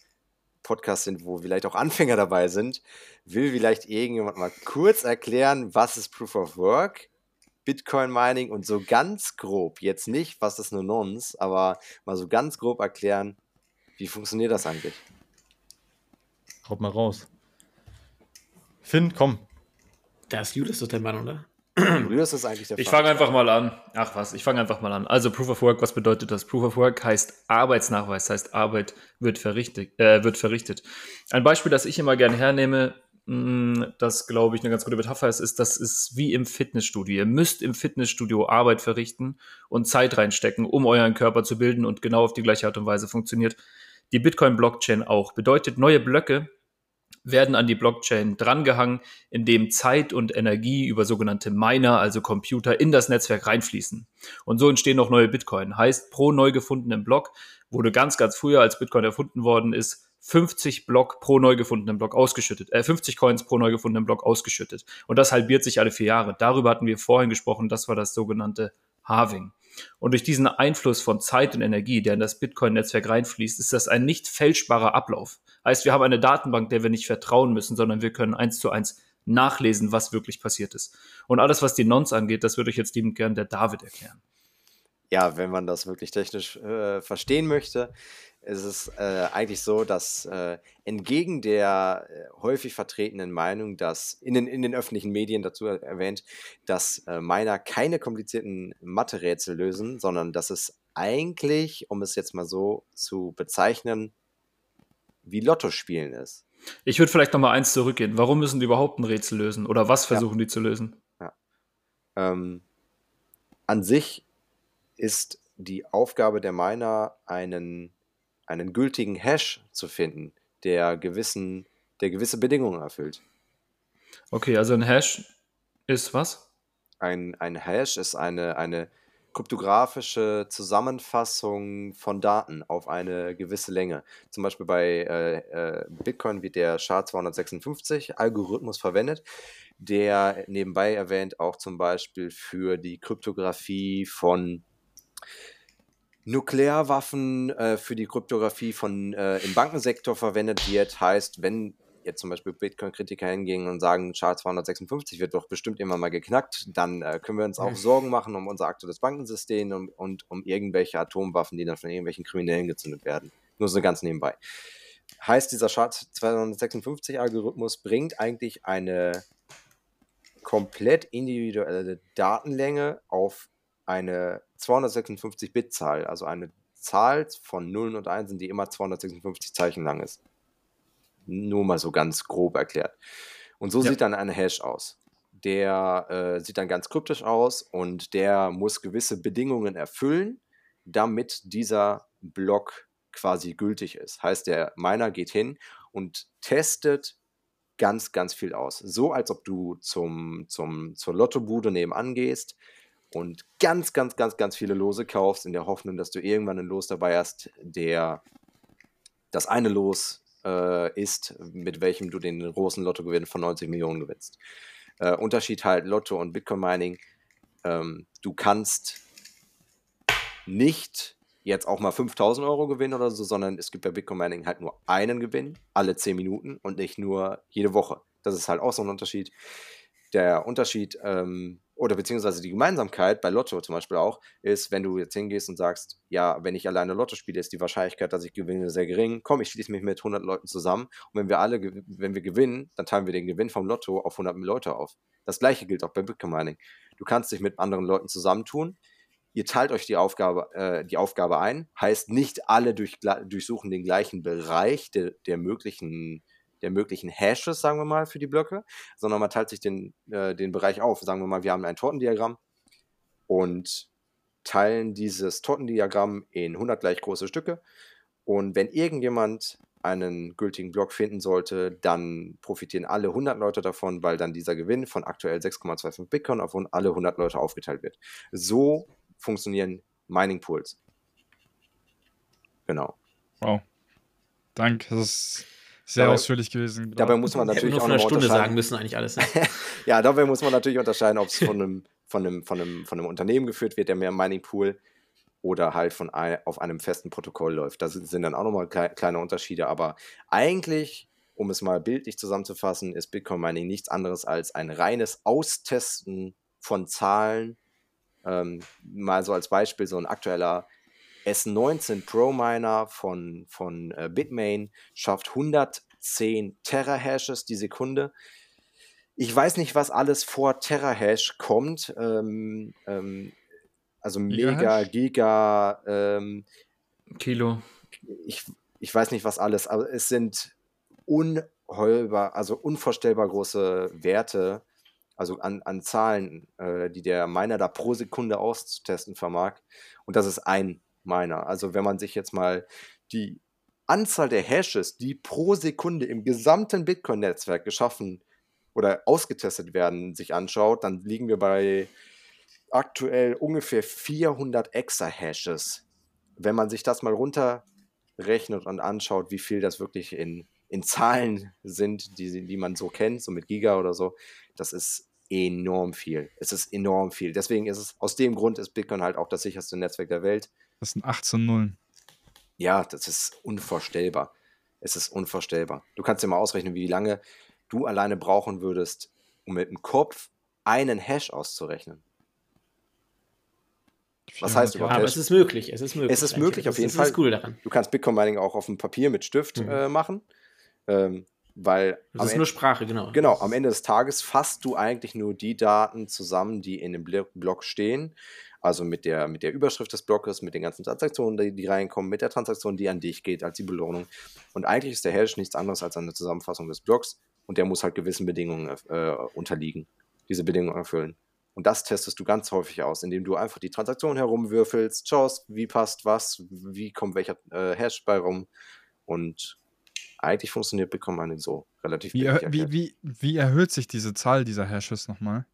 Podcast sind, wo vielleicht auch Anfänger dabei sind, will vielleicht irgendjemand mal kurz erklären, was ist Proof of Work, Bitcoin Mining und so ganz grob, jetzt nicht, was ist eine Nonce, aber mal so ganz grob erklären, wie funktioniert das eigentlich?
Haut mal raus. Finn, komm.
Da ist Julius doch der Mann, oder?
Julius ist eigentlich der
Ich fange einfach mal an. Ach was, ich fange einfach mal an. Also Proof of Work, was bedeutet das? Proof of Work heißt Arbeitsnachweis, heißt Arbeit wird verrichtet. Äh, wird verrichtet. Ein Beispiel, das ich immer gerne hernehme, das glaube ich eine ganz gute Metapher ist, ist, das ist wie im Fitnessstudio. Ihr müsst im Fitnessstudio Arbeit verrichten und Zeit reinstecken, um euren Körper zu bilden und genau auf die gleiche Art und Weise funktioniert die Bitcoin-Blockchain auch. Bedeutet, neue Blöcke werden an die Blockchain drangehangen, indem Zeit und Energie über sogenannte Miner, also Computer, in das Netzwerk reinfließen. Und so entstehen auch neue Bitcoin. Heißt, pro neu gefundenen Block wurde ganz, ganz früher, als Bitcoin erfunden worden ist, 50 Block pro neu gefundenen Block ausgeschüttet, äh, 50 Coins pro neu gefundenen Block ausgeschüttet. Und das halbiert sich alle vier Jahre. Darüber hatten wir vorhin gesprochen, das war das sogenannte Halving. Und durch diesen Einfluss von Zeit und Energie, der in das Bitcoin-Netzwerk reinfließt, ist das ein nicht fälschbarer Ablauf. Heißt, wir haben eine Datenbank, der wir nicht vertrauen müssen, sondern wir können eins zu eins nachlesen, was wirklich passiert ist. Und alles, was die Nons angeht, das würde ich jetzt liebend gern der David erklären.
Ja, wenn man das wirklich technisch äh, verstehen möchte, ist es äh, eigentlich so, dass äh, entgegen der äh, häufig vertretenen Meinung, dass in den, in den öffentlichen Medien dazu erwähnt, dass äh, Miner keine komplizierten Mathe-Rätsel lösen, sondern dass es eigentlich, um es jetzt mal so zu bezeichnen, wie Lotto spielen ist.
Ich würde vielleicht noch mal eins zurückgehen. Warum müssen die überhaupt ein Rätsel lösen? Oder was versuchen die zu lösen?
Ähm, an sich ist die Aufgabe der Miner, einen, einen gültigen Hash zu finden, der gewissen, der gewisse Bedingungen erfüllt.
Okay, also ein Hash ist was?
Ein, ein Hash ist eine, eine kryptografische Zusammenfassung von Daten auf eine gewisse Länge. Zum Beispiel bei äh, äh, Bitcoin wird der SHA-256-Algorithmus verwendet, der nebenbei erwähnt auch zum Beispiel für die Kryptographie von Nuklearwaffen, äh, für die Kryptographie von äh, im Bankensektor verwendet wird. Heißt, wenn jetzt zum Beispiel Bitcoin-Kritiker hingehen und sagen, SHA-256 wird doch bestimmt immer mal geknackt, dann äh, können wir uns auch Sorgen machen um unser aktuelles Bankensystem und, und um irgendwelche Atomwaffen, die dann von irgendwelchen Kriminellen gezündet werden. Nur so ganz nebenbei. Heißt, dieser SHA-256-Algorithmus bringt eigentlich eine komplett individuelle Datenlänge auf eine 256-Bit-Zahl, also eine Zahl von Nullen und Einsen, die immer 256 Zeichen lang ist. Nur mal so ganz grob erklärt. Und so
Ja.
sieht dann ein Hash aus. Der äh, sieht dann ganz kryptisch aus und der muss gewisse Bedingungen erfüllen, damit dieser Block quasi gültig ist. Heißt, der Miner geht hin und testet ganz, ganz viel aus. So als ob du zum, zum, zur Lottobude nebenan gehst und ganz, ganz, ganz, ganz viele Lose kaufst, in der Hoffnung, dass du irgendwann ein Los dabei hast, der das eine Los äh, ist, mit welchem du den großen Lottogewinn von 90 Millionen gewinnst. Äh, Unterschied halt Lotto und Bitcoin Mining. Ähm, du kannst nicht jetzt auch mal 5000 Euro gewinnen oder so, sondern es gibt bei Bitcoin Mining halt nur einen Gewinn alle 10 Minuten und nicht nur jede Woche. Das ist halt auch so ein Unterschied. Der Unterschied ähm, oder beziehungsweise die Gemeinsamkeit bei Lotto zum Beispiel auch ist, wenn du jetzt hingehst und sagst, ja, wenn ich alleine Lotto spiele, ist die Wahrscheinlichkeit, dass ich gewinne, sehr gering. Komm, ich schließe mich mit 100 Leuten zusammen und wenn wir alle, wenn wir gewinnen, dann teilen wir den Gewinn vom Lotto auf 100 Leute auf. Das gleiche gilt auch bei Bitcoin Mining. Du kannst dich mit anderen Leuten zusammentun. Ihr teilt euch die Aufgabe, äh, die Aufgabe ein. Heißt, nicht alle durch, durchsuchen den gleichen Bereich der, der möglichen der möglichen Hashes, sagen wir mal, für die Blöcke, sondern man teilt sich den, äh, den Bereich auf. Sagen wir mal, wir haben ein Tortendiagramm und teilen dieses Tortendiagramm in 100 gleich große Stücke. Und wenn irgendjemand einen gültigen Block finden sollte, dann profitieren alle 100 Leute davon, weil dann dieser Gewinn von aktuell 6,25 Bitcoin auf alle 100 Leute aufgeteilt wird. So funktionieren Mining Pools. Genau.
Wow. Danke, das ist sehr
Dabei-
ausführlich gewesen.
Dabei muss man natürlich auch noch
Stunde
unterscheiden.
sagen müssen, eigentlich alles. Ne?
Ja, dabei muss man natürlich unterscheiden, ob es von einem, von, einem, von, einem, von einem Unternehmen geführt wird, der mehr Mining Pool oder halt von ein, auf einem festen Protokoll läuft. Das sind dann auch nochmal klei kleine Unterschiede, aber eigentlich, um es mal bildlich zusammenzufassen, ist Bitcoin Mining nichts anderes als ein reines Austesten von Zahlen. Ähm, mal so als Beispiel, so ein aktueller S19 Pro Miner von, von äh, Bitmain schafft 110 Terahashes die Sekunde. Ich weiß nicht, was alles vor Terahash kommt. Ähm, ähm, also Mega,
Gigahash?
Giga, ähm,
Kilo.
ich, ich weiß nicht, was alles, aber es sind unheulbar, also unvorstellbar große Werte, also an, an Zahlen, äh, die der Miner da pro Sekunde auszutesten vermag. Und das ist ein Miner. Also wenn man sich jetzt mal die Anzahl der Hashes, die pro Sekunde im gesamten Bitcoin-Netzwerk geschaffen oder ausgetestet werden, sich anschaut, dann liegen wir bei aktuell ungefähr 400 Exahashes. Wenn man sich das mal runterrechnet und anschaut, wie viel das wirklich in, in Zahlen sind, die, die man so kennt, so mit Giga oder so, das ist enorm viel. Es ist enorm viel. Deswegen ist es, aus dem Grund ist Bitcoin halt auch das sicherste Netzwerk der Welt.
Das sind 18 Nullen.
Ja, das ist unvorstellbar. Es ist unvorstellbar. Du kannst dir mal ausrechnen, wie lange du alleine brauchen würdest, um mit dem Kopf einen Hash auszurechnen. Was heißt
400
überhaupt
Aber
Hash?
es ist möglich. Es ist möglich.
Es ist möglich, auf jeden
ist
Fall.
das Coole daran.
Du kannst Bitcoin Mining auch auf dem Papier mit Stift
Mhm.
äh, machen, ähm, weil
Das ist
Ende,
nur Sprache, genau.
genau, am Ende des Tages fasst du eigentlich nur die Daten zusammen, die in dem Blo- Block stehen. Also mit der, mit der Überschrift des Blockes, mit den ganzen Transaktionen, die, die reinkommen, mit der Transaktion, die an dich geht, als die Belohnung. Und eigentlich ist der Hash nichts anderes als eine Zusammenfassung des Blocks und der muss halt gewissen Bedingungen äh, unterliegen, diese Bedingungen erfüllen. Und das testest du ganz häufig aus, indem du einfach die Transaktion herumwürfelst, schaust, wie passt was, wie kommt welcher äh, Hash bei rum. Und eigentlich funktioniert Bitcoin Mining so relativ
Wie, wie, wie, wie erhöht sich diese Zahl dieser Hashes nochmal?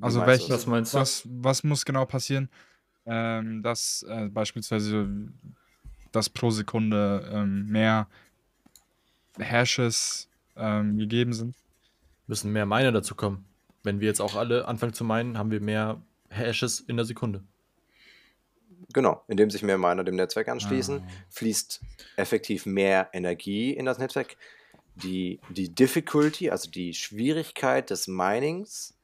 Also
meinst
welche-
du das?
Was meinst du?
Was, was muss genau passieren, ähm, dass äh, beispielsweise dass pro Sekunde ähm, mehr Hashes ähm, gegeben sind?
Müssen mehr Miner dazu kommen. Wenn wir jetzt auch alle anfangen zu meinen, haben wir mehr Hashes in der Sekunde.
Genau, indem sich mehr Miner dem Netzwerk anschließen,
Ah.
fließt effektiv mehr Energie in das Netzwerk. Die, die Difficulty, also die Schwierigkeit des Minings,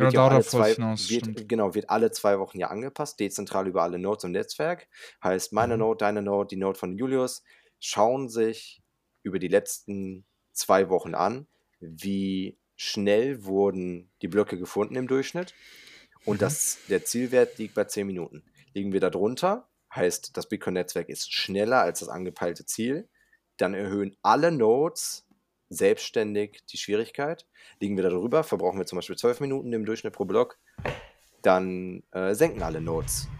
wird ja alle zwei,
hinaus,
wird, genau, wird alle zwei Wochen ja angepasst, dezentral über alle Nodes im Netzwerk. Heißt, meine
Mhm.
Node, deine Node, die Node von Julius schauen sich über die letzten zwei Wochen an, wie schnell wurden die Blöcke gefunden im Durchschnitt. Und
Mhm.
das, der Zielwert liegt bei 10 Minuten. Liegen wir da drunter, heißt, das Bitcoin-Netzwerk ist schneller als das angepeilte Ziel, dann erhöhen alle Nodes selbstständig die Schwierigkeit. Liegen wir da drüber, verbrauchen wir zum Beispiel 12 Minuten im Durchschnitt pro Block, dann äh, senken alle Nodes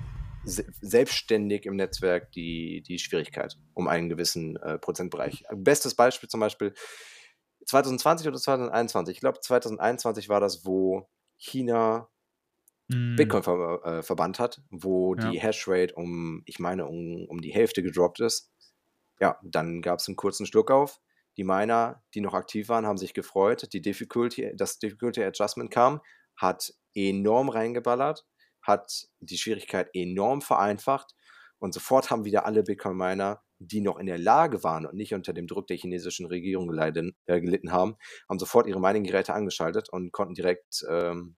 se selbstständig im Netzwerk die, die Schwierigkeit um einen gewissen äh, Prozentbereich. Bestes Beispiel zum Beispiel 2020 oder 2021. Ich glaube, 2021 war das, wo China
Hm,
Bitcoin ver äh, verbannt hat, wo
Ja.
die Hashrate um, ich meine, um, um die Hälfte gedroppt ist. Ja, dann gab es einen kurzen Schluck auf. Die Miner, die noch aktiv waren, haben sich gefreut. Die Difficulty, das Difficulty Adjustment kam, hat enorm reingeballert, hat die Schwierigkeit enorm vereinfacht und sofort haben wieder alle Bitcoin-Miner, die noch in der Lage waren und nicht unter dem Druck der chinesischen Regierung geleiden, äh, gelitten haben, haben sofort ihre Mining-Geräte angeschaltet und konnten direkt ähm,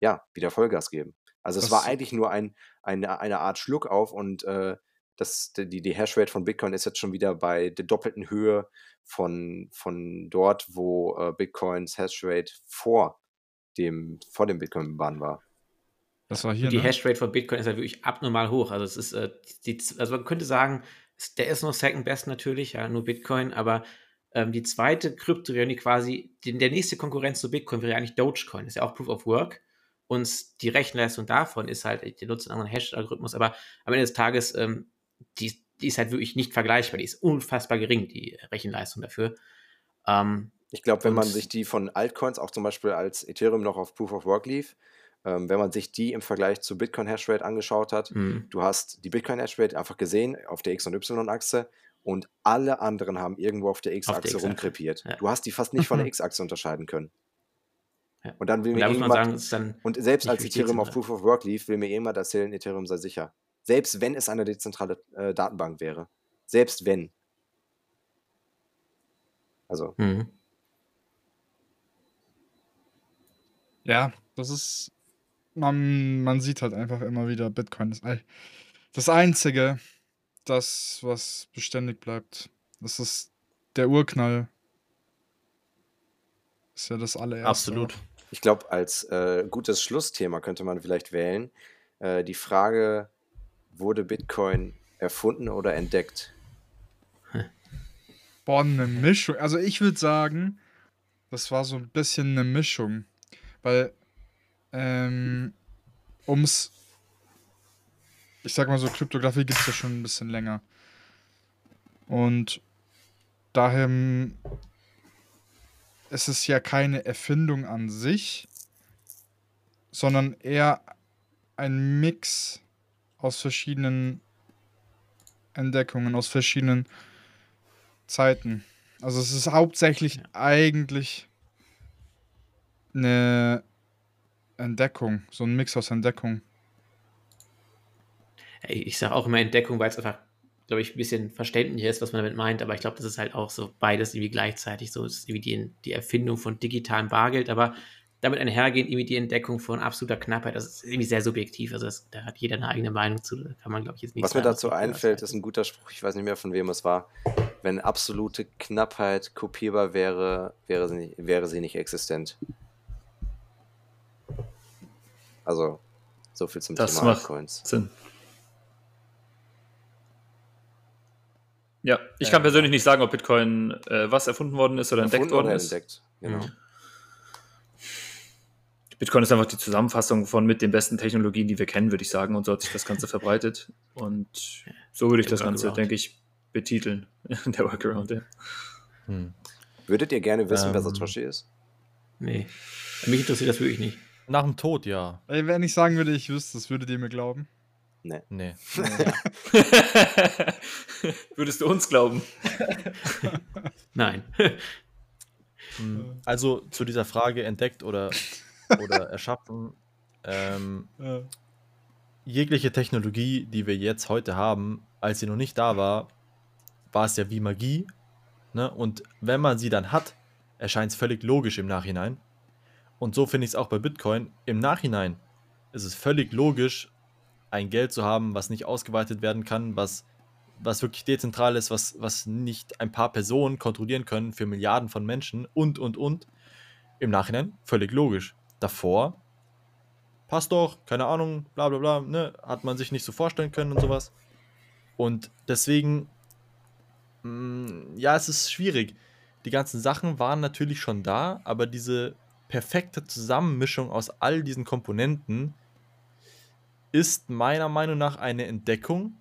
ja, wieder Vollgas geben. Also es war eigentlich nur ein, eine, eine Art Schluck auf und äh, das, die, die Hashrate von Bitcoin ist jetzt schon wieder bei der doppelten Höhe von, von dort, wo äh, Bitcoins Hashrate vor dem, vor dem Bitcoin-Bahn war.
das war hier,
die
ne?
Hashrate von Bitcoin ist ja wirklich abnormal hoch. Also es ist, äh, die, also man könnte sagen, der ist noch Second Best natürlich, ja, nur Bitcoin, aber ähm, die zweite Kryptowährung, die quasi, die, der nächste Konkurrenz zu Bitcoin wäre eigentlich Dogecoin, das ist ja auch Proof of Work. Und die Rechenleistung davon ist halt, die nutzen einen anderen Hash-Algorithmus, aber am Ende des Tages, ähm, die, die ist halt wirklich nicht vergleichbar, die ist unfassbar gering, die Rechenleistung dafür. Ähm,
ich glaube, wenn man sich die von Altcoins, auch zum Beispiel als Ethereum noch auf Proof of Work lief, ähm, wenn man sich die im Vergleich zu Bitcoin Hashrate angeschaut hat,
mhm.
du hast die Bitcoin Hashrate einfach gesehen auf der X- und Y-Achse und alle anderen haben irgendwo auf der X-Achse rumkrepiert. Ja. Du hast die fast nicht von der X-Achse unterscheiden können.
Ja.
Und dann will
Und
mir
da
irgendjemand,
sagen,
und selbst als Ethereum auf. Proof of Work lief, will mir jemand erzählen, Ethereum sei sicher. Selbst wenn es eine dezentrale äh, Datenbank wäre. Selbst wenn. Also,
Mhm.
Ja, das ist. Man, man sieht halt einfach immer wieder, Bitcoin ist das Einzige, das, was beständig bleibt. Das ist der Urknall. Ist ja das allererste.
Absolut.
ich glaube, als äh, gutes Schlussthema könnte man vielleicht wählen äh, die Frage, wurde Bitcoin erfunden oder entdeckt?
Boah, eine Mischung. Also ich würde sagen, das war so ein bisschen eine Mischung. Weil, ähm, ums, ich sag mal so, Kryptographie gibt es ja schon ein bisschen länger. Und daher ist es ja keine Erfindung an sich, sondern eher ein Mix aus verschiedenen Entdeckungen, aus verschiedenen Zeiten. Also es ist hauptsächlich
Ja.
eigentlich eine Entdeckung, so ein Mix aus Entdeckung.
Ich sage auch immer Entdeckung, weil es einfach, glaube ich, ein bisschen verständlicher ist, was man damit meint. Aber ich glaube, das ist halt auch so beides irgendwie gleichzeitig. So Es ist irgendwie die, die Erfindung von digitalem Bargeld, aber damit einhergehend irgendwie die Entdeckung von absoluter Knappheit. Das ist irgendwie sehr subjektiv. Also das, da hat jeder eine eigene Meinung zu. Da kann man, glaube ich, jetzt nicht
Was mir dazu einfällt, ist ein guter Spruch, ich weiß nicht mehr von wem es war. Wenn absolute Knappheit kopierbar wäre, wäre sie nicht, wäre sie nicht existent. Also, so viel zum
Das
Thema
macht
Altcoins.
Sinn. Ja, ich
Äh,
kann persönlich nicht sagen, ob Bitcoin äh, was erfunden worden ist oder entdeckt worden
oder
ist.
entdeckt. Genau.
Ja.
Bitcoin ist einfach die Zusammenfassung von mit den besten Technologien, die wir kennen, würde ich sagen, und so hat sich das Ganze verbreitet. Und so würde ich
Der
das Ganze, denke ich, betiteln. Der Workaround, ja.
Hm.
Würdet ihr gerne wissen, wer
Ähm.
Satoshi ist?
Nee. Mich interessiert das wirklich nicht.
Nach dem Tod, ja.
Ey, wenn ich sagen würde, ich wüsste, das würdet ihr mir glauben.
Nee.
Würdest du uns glauben?
Nein.
Hm, Also zu dieser Frage entdeckt oder, oder erschaffen. Ähm,
Äh,
jegliche Technologie, die wir jetzt heute haben, als sie noch nicht da war, war es ja wie Magie. Ne? Und wenn man sie dann hat, erscheint es völlig logisch im Nachhinein. Und so finde ich es auch bei Bitcoin. Im Nachhinein ist es völlig logisch, ein Geld zu haben, was nicht ausgeweitet werden kann, was, was wirklich dezentral ist, was, was nicht ein paar Personen kontrollieren können für Milliarden von Menschen und, und, und. Im Nachhinein völlig logisch. Davor passt doch, keine Ahnung, bla bla bla, ne, hat man sich nicht so vorstellen können und sowas. Und deswegen, mh, ja, es ist schwierig. Die ganzen Sachen waren natürlich schon da, aber diese perfekte Zusammenmischung aus all diesen Komponenten ist meiner Meinung nach eine Entdeckung.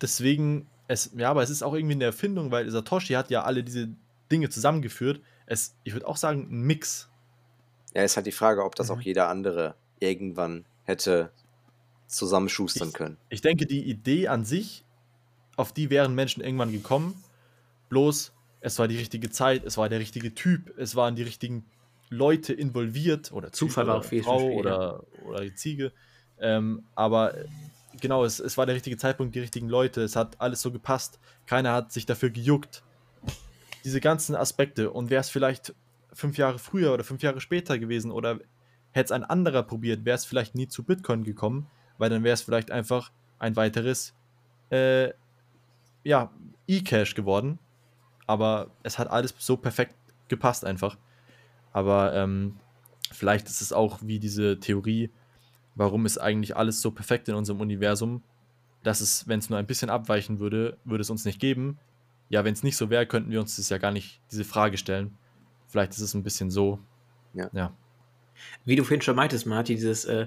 Deswegen, es, ja, aber es ist auch irgendwie eine Erfindung, weil Satoshi hat ja alle diese Dinge zusammengeführt. Es, ich würde auch sagen, ein Mix.
Ja, ist halt die Frage, ob das
Mhm.
auch jeder andere irgendwann hätte zusammenschustern
Ich-
können.
Ich denke, die Idee an sich, auf die wären Menschen irgendwann gekommen. Bloß, es war die richtige Zeit, es war der richtige Typ, es waren die richtigen Leute involviert oder
Zufall war
oder
auch viel
Frau
viel,
oder, oder die Ziege. Ähm, aber äh, genau, es, es war der richtige Zeitpunkt, die richtigen Leute, es hat alles so gepasst. Keiner hat sich dafür gejuckt. Diese ganzen Aspekte. Und wäre es vielleicht fünf Jahre früher oder fünf Jahre später gewesen oder hätte es ein anderer probiert, wäre es vielleicht nie zu Bitcoin gekommen, weil dann wäre es vielleicht einfach ein weiteres äh, ja, E-Cash geworden. Aber es hat alles so perfekt gepasst einfach. Aber ähm, vielleicht ist es auch wie diese Theorie, warum ist eigentlich alles so perfekt in unserem Universum? dass es, wenn es nur ein bisschen abweichen würde, würde es uns nicht geben. Ja, wenn es nicht so wäre, könnten wir uns das ja gar nicht diese Frage stellen. Vielleicht ist es ein bisschen so.
Ja.
ja.
Wie du vorhin schon meintest, Martin, dieses äh,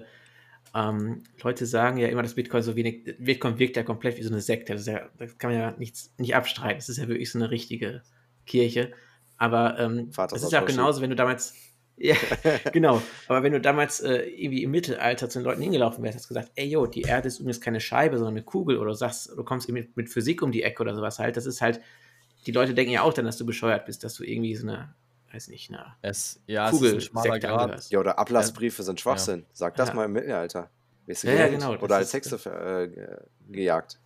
ähm, Leute sagen ja immer, dass Bitcoin so wenig, Bitcoin wirkt ja komplett wie so eine Sekte. Das, ja, das kann man ja nichts, nicht abstreiten. Das ist ja wirklich so eine richtige Kirche. Aber ähm, das ist ja auch genauso, wenn du damals, ja, genau. Aber wenn du damals äh, irgendwie im Mittelalter zu den Leuten hingelaufen wärst, hast gesagt, ey, yo, die Erde ist übrigens keine Scheibe, sondern eine Kugel, oder du sagst, du kommst mit, mit Physik um die Ecke oder sowas halt, das ist halt, die Leute denken ja auch dann, dass du bescheuert bist, dass du irgendwie so eine, weiß nicht, eine
Es, ja, es ist.
Ja, oder Ablassbriefe sind Schwachsinn. Sag das
Ja.
mal im Mittelalter. Wirst du
Ja, ja, genau,
Oder als
ist-
Hexe äh, ge- gejagt.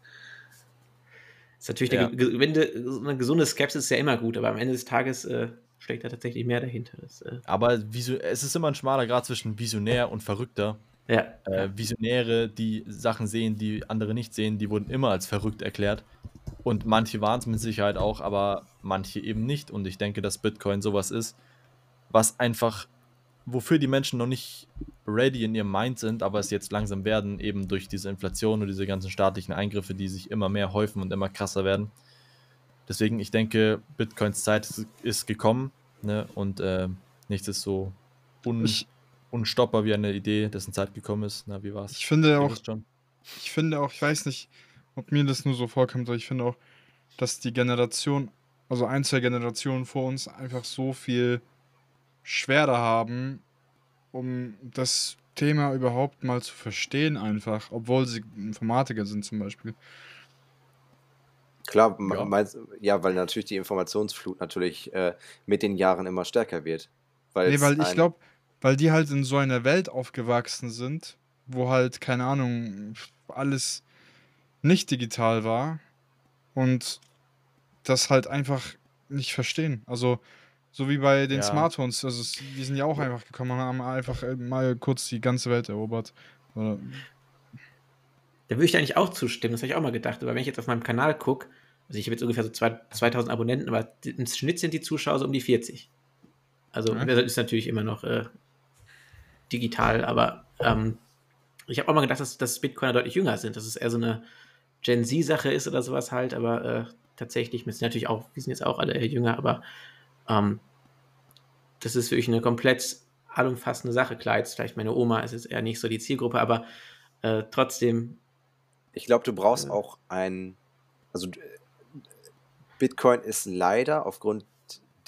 Ist natürlich
Ja.
eine, eine gesunde Skepsis ist ja immer gut, aber am Ende des Tages äh, steckt da tatsächlich mehr dahinter. Das, äh,
Aber visu es ist immer ein schmaler Grad zwischen Visionär und Verrückter.
ja,
Äh, Visionäre, die Sachen sehen, die andere nicht sehen, die wurden immer als verrückt erklärt. Und manche waren es mit Sicherheit auch, aber manche eben nicht. Und ich denke, dass Bitcoin sowas ist, was einfach, wofür die Menschen noch nicht ready in ihrem Mind sind, aber es jetzt langsam werden, eben durch diese Inflation und diese ganzen staatlichen Eingriffe, die sich immer mehr häufen und immer krasser werden. Deswegen, ich denke, Bitcoins Zeit ist, gekommen ne? und äh, nichts ist so un
Ich-
unstoppbar wie eine Idee, dessen Zeit gekommen ist. Na, wie war's?
Ich finde auch, ich finde auch, ich weiß nicht, ob mir das nur so vorkommt, aber ich finde auch, dass die Generation, also ein, zwei Generationen vor uns einfach so viel schwerer haben, um das Thema überhaupt mal zu verstehen einfach, obwohl sie Informatiker sind zum Beispiel.
Klar,
Ja.
meinst, ja, weil natürlich die Informationsflut natürlich äh, mit den Jahren immer stärker wird. Weil
Nee, weil ich glaube, weil die halt in so einer Welt aufgewachsen sind, wo halt, keine Ahnung, alles nicht digital war und das halt einfach nicht verstehen. Also, so wie bei den
Ja.
Smartphones, also die sind ja auch einfach gekommen und haben einfach äh, mal kurz die ganze Welt erobert. Oder,
Da würde ich eigentlich auch zustimmen, das habe ich auch mal gedacht. Aber wenn ich jetzt auf meinem Kanal gucke, also ich habe jetzt ungefähr so zwei, 2000 Abonnenten, aber im Schnitt sind die Zuschauer so um die 40. Also
Ja.
das ist natürlich immer noch äh, digital, aber ähm, ich habe auch mal gedacht, dass, dass Bitcoiner deutlich jünger sind, dass es eher so eine Gen Z-Sache ist oder sowas halt, aber äh, tatsächlich, wir sind natürlich auch, wir sind jetzt auch alle jünger, aber ähm, das ist wirklich eine komplett allumfassende Sache. Klar, jetzt vielleicht meine Oma ist jetzt eher nicht so die Zielgruppe, aber äh, trotzdem
Ich glaube, du brauchst
Ja.
auch ein. Also, Bitcoin ist leider aufgrund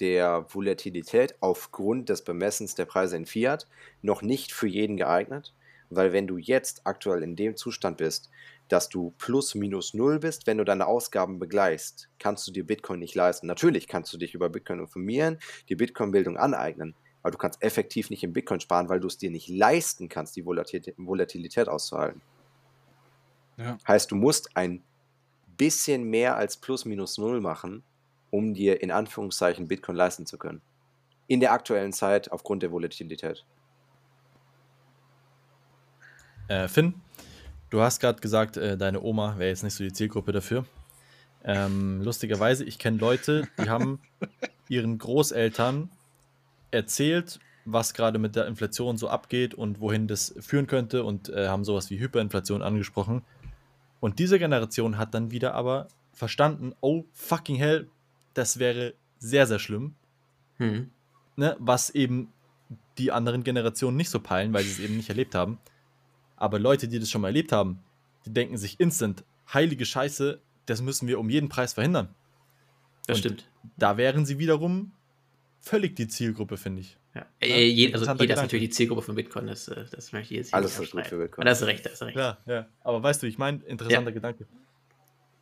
der Volatilität, aufgrund des Bemessens der Preise in Fiat, noch nicht für jeden geeignet. Weil, wenn du jetzt aktuell in dem Zustand bist, dass du plus minus null bist, wenn du deine Ausgaben begleichst, kannst du dir Bitcoin nicht leisten. Natürlich kannst du dich über Bitcoin informieren, die Bitcoin-Bildung aneignen, aber du kannst effektiv nicht in Bitcoin sparen, weil du es dir nicht leisten kannst, die Volatilität, Volatilität auszuhalten.
ja.
Heißt, du musst ein bisschen mehr als plus minus null machen, um dir in Anführungszeichen Bitcoin leisten zu können. In der aktuellen Zeit aufgrund der Volatilität.
Äh, Finn, du hast gerade gesagt, äh, deine Oma wäre jetzt nicht so die Zielgruppe dafür. Ähm, lustigerweise, ich kenne Leute, die haben ihren Großeltern erzählt, was gerade mit der Inflation so abgeht und wohin das führen könnte und äh, haben sowas wie Hyperinflation angesprochen. Und diese Generation hat dann wieder aber verstanden, oh fucking hell, das wäre sehr, sehr schlimm
hm,
ne, was eben die anderen Generationen nicht so peilen, weil sie es eben nicht erlebt haben. Aber Leute, die das schon mal erlebt haben, die denken sich instant, heilige Scheiße, das müssen wir um jeden Preis verhindern.
das
Und
stimmt.
Da wären sie wiederum völlig die Zielgruppe, finde ich.
Ja. Äh, je, also jeder ist natürlich die Zielgruppe von Bitcoin, das, äh, das möchte ich jetzt
Alles
nicht
ist gut für Bitcoin.
Aber da hast du recht, da hast du recht.
Ja, ja. Aber weißt du, ich meine, interessanter Gedanke.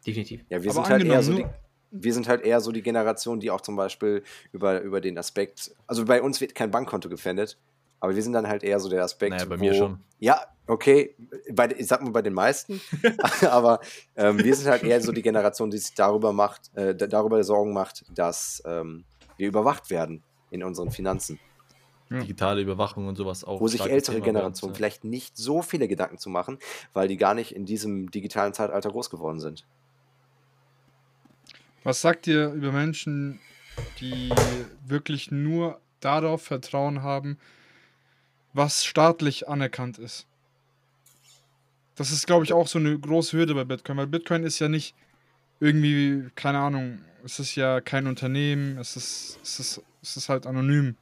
Definitiv.
Ja, wir
Aber
sind halt eher so die, wir sind halt eher so die Generation, die auch zum Beispiel über, über den Aspekt, also bei uns wird kein Bankkonto gefändet, aber wir sind dann halt eher so der Aspekt.
Naja, bei
wo,
mir schon.
Ja, okay, bei, ich sag mal bei den meisten, aber ähm, wir sind halt eher so die Generation, die sich darüber macht, äh, da- darüber Sorgen macht, dass ähm, wir überwacht werden in unseren Finanzen.
Ja.
Digitale Überwachung und sowas auch.
Wo sich ältere Generationen
ja.
vielleicht nicht so viele Gedanken zu machen, weil die gar nicht in diesem digitalen Zeitalter groß geworden sind.
Was sagt ihr über Menschen, die wirklich nur darauf Vertrauen haben, was staatlich anerkannt ist? Das ist, glaube ich, auch so eine große Hürde bei Bitcoin, weil Bitcoin ist ja nicht irgendwie, keine Ahnung, es ist ja kein Unternehmen, es ist, es ist, es ist halt anonym.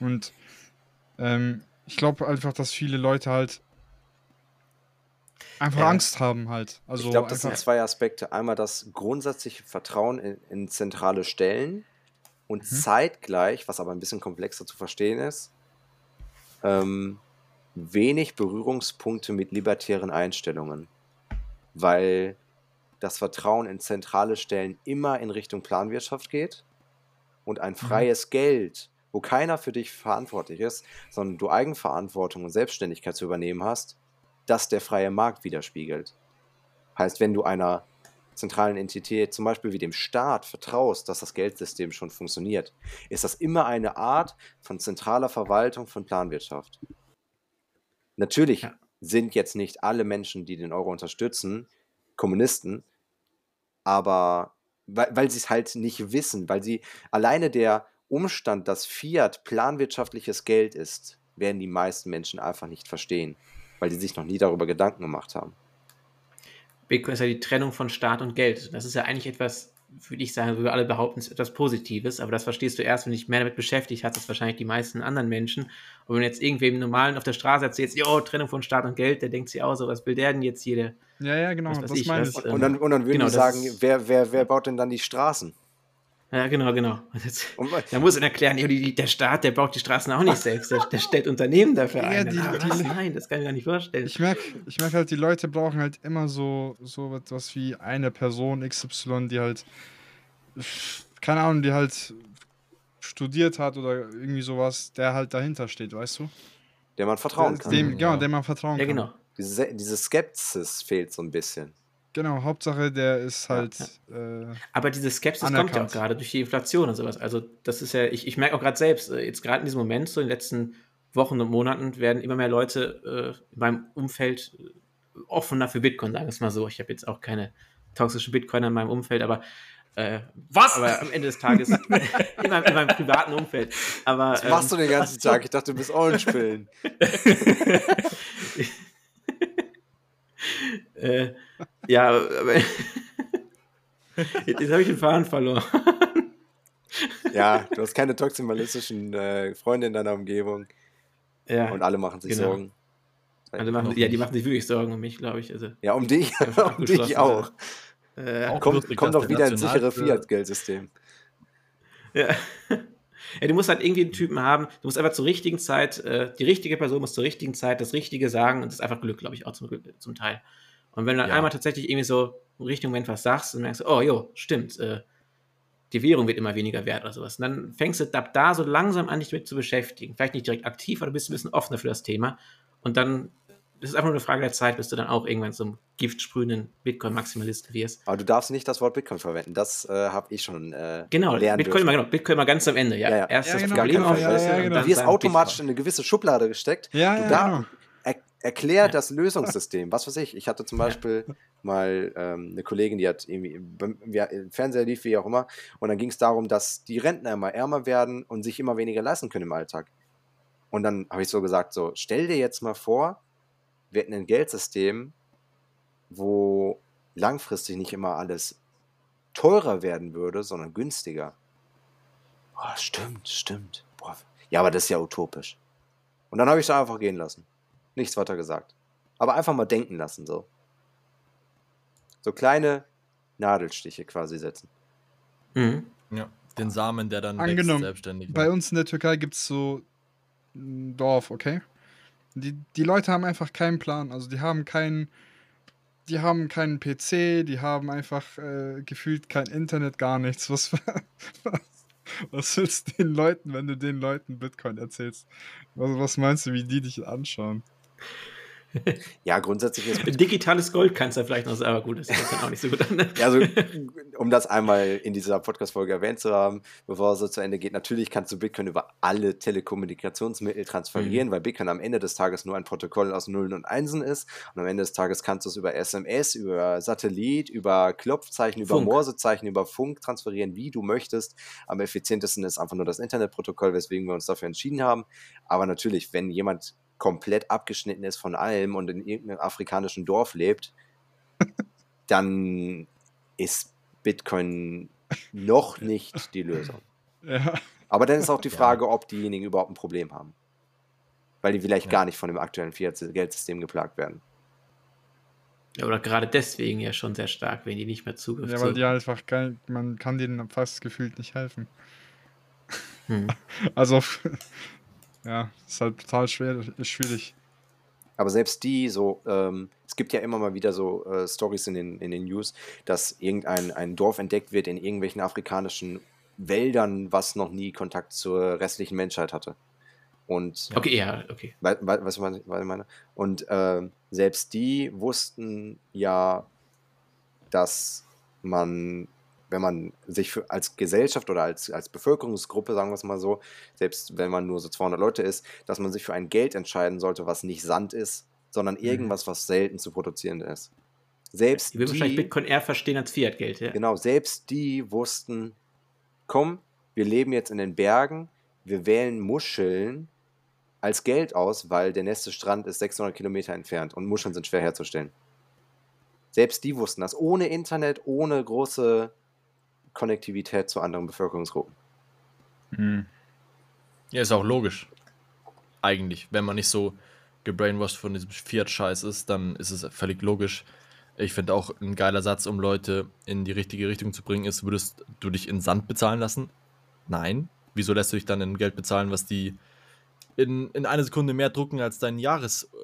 Und ähm, ich glaube einfach, dass viele Leute halt einfach
Ja.
Angst haben halt. Also
ich glaube, das sind zwei Aspekte. Einmal das grundsätzliche Vertrauen in, in zentrale Stellen und
Mhm.
zeitgleich, was aber ein bisschen komplexer zu verstehen ist, ähm, wenig Berührungspunkte mit libertären Einstellungen. Weil das Vertrauen in zentrale Stellen immer in Richtung Planwirtschaft geht und ein freies Geld, wo keiner für dich verantwortlich ist, sondern du Eigenverantwortung und Selbstständigkeit zu übernehmen hast, das der freie Markt widerspiegelt. Heißt, wenn du einer zentralen Entität, zum Beispiel wie dem Staat, vertraust, dass das Geldsystem schon funktioniert, ist das immer eine Art von zentraler Verwaltung von Planwirtschaft. Natürlich
Ja.
sind jetzt nicht alle Menschen, die den Euro unterstützen, Kommunisten, aber weil, weil sie es halt nicht wissen, weil sie alleine der Umstand, dass Fiat planwirtschaftliches Geld ist, werden die meisten Menschen einfach nicht verstehen, weil die sich noch nie darüber Gedanken gemacht haben.
Bitcoin ist ja die Trennung von Staat und Geld. Das ist ja eigentlich etwas, würde ich sagen, wir alle behaupten, ist etwas Positives, aber das verstehst du erst, wenn du dich mehr damit beschäftigt hast, als wahrscheinlich die meisten anderen Menschen. Und wenn du jetzt irgendwem Normalen auf der Straße erzählst, jo, Trennung von Staat und Geld, der denkt sich auch so, was will der denn jetzt hier? Der,
ja, ja, genau,
was weiß
das
ich,
meine
was,
ich.
Und dann, und dann würden
Genau,
die
das
sagen, wer, wer, wer baut denn dann die Straßen?
Ja, genau, genau. Jetzt,
Und,
da muss er erklären, der Staat, der baut die Straßen auch nicht selbst, der, der stellt Unternehmen dafür
Ja,
ein.
die-
Ah,
die-?
Nein, das kann ich mir gar nicht vorstellen.
Ich merke ich merk halt, die Leute brauchen halt immer so, so etwas wie eine Person XY, die halt, keine Ahnung, die halt studiert hat oder irgendwie sowas, der halt dahinter steht, weißt du?
der man vertrauen kann.
Dem,
Ja.
genau, dem man vertrauen
ja,
kann.
genau.
Diese, diese Skepsis fehlt so ein bisschen.
Genau, Hauptsache, der ist
Ja,
halt. Äh,
Aber diese Skepsis kommt ja
Anerkannt.
auch gerade durch die Inflation und sowas. Also, das ist ja, ich, ich merke auch gerade selbst, äh, jetzt gerade in diesem Moment, so in den letzten Wochen und Monaten, werden immer mehr Leute äh, in meinem Umfeld äh, offener für Bitcoin, sagen wir es mal so. Ich habe jetzt auch keine toxischen Bitcoiner in meinem Umfeld, aber, äh,
Was?
aber am Ende des Tages in, meinem, in meinem privaten Umfeld. Aber,
Was machst du
ähm,
den ganzen Tag? Ich dachte, du bist Orange-Pillen.
äh, ja, aber jetzt habe ich den Faden verloren.
Ja, du hast keine toximalistischen äh, Freunde in deiner Umgebung
Ja,
und alle machen sich
Genau.
Sorgen.
alle machen, ja, die machen sich wirklich Sorgen um mich, glaube ich. Also,
Ja, um dich, um dich auch.
äh,
Auch
Komm,
lustig,
doch
der
wieder ins sichere Fiat-Geldsystem.
Ja. ja, du musst halt irgendwie einen Typen haben, du musst einfach zur richtigen Zeit, äh, die richtige Person muss zur richtigen Zeit das Richtige sagen und das ist einfach Glück, glaube ich, auch zum, zum Teil. Und wenn du dann
Ja.
einmal tatsächlich irgendwie so im richtigen Moment was sagst und merkst, oh jo, stimmt, äh, die Währung wird immer weniger wert oder sowas. Und dann fängst du ab da so langsam an, dich damit zu beschäftigen. Vielleicht nicht direkt aktiv, aber du bist ein bisschen offener für das Thema. Und dann ist es einfach nur eine Frage der Zeit, bis du dann auch irgendwann so einem giftsprühenden Bitcoin-Maximalisten wirst.
Aber du darfst nicht das Wort Bitcoin verwenden. Das äh, habe ich schon äh,
Genau,
lernen
Bitcoin immer, genau, Bitcoin mal ganz am Ende, ja.
Ja, ja.
Erst
Ja,
das
genau,
Problem
genau, ja,
ja, genau.
Du wirst automatisch
Bitcoin.
in eine gewisse Schublade gesteckt.
ja,
du
ja,
da-
genau.
Er, erklär
Ja.
das Lösungssystem. Was weiß ich. Ich hatte zum Beispiel mal ähm, eine Kollegin, die hat irgendwie im Fernseher lief, wie auch immer. Und dann ging es darum, dass die Rentner immer ärmer werden und sich immer weniger leisten können im Alltag. Und dann habe ich so gesagt: So, stell dir jetzt mal vor, wir hätten ein Geldsystem, wo langfristig nicht immer alles teurer werden würde, sondern günstiger. Boah, stimmt, stimmt. Boah. Ja, aber das ist ja utopisch. Und dann habe ich es einfach gehen lassen. Nichts weiter gesagt. Aber einfach mal denken lassen, so. So kleine Nadelstiche quasi setzen.
Mhm.
Ja, den Samen, der dann
Angenommen,
wächst selbstständig.
Bei uns in der Türkei gibt es so ein Dorf, okay? Die, die Leute haben einfach keinen Plan. Also die haben keinen. Die haben keinen PC, die haben einfach äh, gefühlt kein Internet, gar nichts. Was, was, was willst du den Leuten, wenn du den Leuten Bitcoin erzählst? Was, was meinst du, wie die dich anschauen?
Ja, grundsätzlich ist
Digitales Gold kannst du ja vielleicht noch sagen, aber gut, das dann auch nicht so gut an.
Ja, also, um das einmal in dieser Podcast-Folge erwähnt zu haben, bevor es so zu Ende geht, natürlich kannst du Bitcoin über alle Telekommunikationsmittel transferieren, weil Bitcoin am Ende des Tages nur ein Protokoll aus Nullen und Einsen ist. Und am Ende des Tages kannst du es über SMS, über Satellit, über Klopfzeichen, über
Funk.
Morsezeichen, über Funk transferieren, wie du möchtest. Am effizientesten ist einfach nur das Internetprotokoll, weswegen wir uns dafür entschieden haben. Aber natürlich, wenn jemand komplett abgeschnitten ist von allem und in irgendeinem afrikanischen Dorf lebt, dann ist Bitcoin noch nicht die Lösung.
Ja.
Aber dann ist auch die Frage, ob diejenigen überhaupt ein Problem haben. Weil die vielleicht
Ja.
gar nicht von dem aktuellen Fiat-Geldsystem geplagt werden.
Ja, oder gerade deswegen ja schon sehr stark, wenn die nicht mehr Zugriff
Ja, weil die einfach kein, man kann denen fast gefühlt nicht helfen.
Hm.
Also, ja, ist halt total schwer, ist schwierig.
Aber selbst die so, ähm, es gibt ja immer mal wieder so äh, Stories in den, in den News, dass irgendein ein Dorf entdeckt wird in irgendwelchen afrikanischen Wäldern, was noch nie Kontakt zur restlichen Menschheit hatte. Und
Okay, ja, okay.
Wei- wei- Weißt du, was ich meine? Und ähm, selbst die wussten ja, dass man, wenn man sich für, als Gesellschaft oder als, als Bevölkerungsgruppe, sagen wir es mal so, selbst wenn man nur so 200 Leute ist, dass man sich für ein Geld entscheiden sollte, was nicht Sand ist, sondern irgendwas, was selten zu produzieren ist. Selbst
Die würden wahrscheinlich Bitcoin eher verstehen als Fiat-Geld, ja.
Genau, selbst die wussten, komm, wir leben jetzt in den Bergen, wir wählen Muscheln als Geld aus, weil der nächste Strand ist 600 Kilometer entfernt und Muscheln sind schwer herzustellen. Selbst die wussten das, ohne Internet, ohne große Konnektivität zu anderen Bevölkerungsgruppen.
Hm.
Ja, ist auch logisch. Eigentlich. Wenn man nicht so gebrainwashed von diesem Fiat-Scheiß ist, dann ist es völlig logisch. Ich finde auch ein geiler Satz, um Leute in die richtige Richtung zu bringen, ist, würdest du dich in Sand bezahlen lassen? Nein. Wieso lässt du dich dann in Geld bezahlen, was die in, in einer Sekunde mehr drucken als dein Jahresgehalt?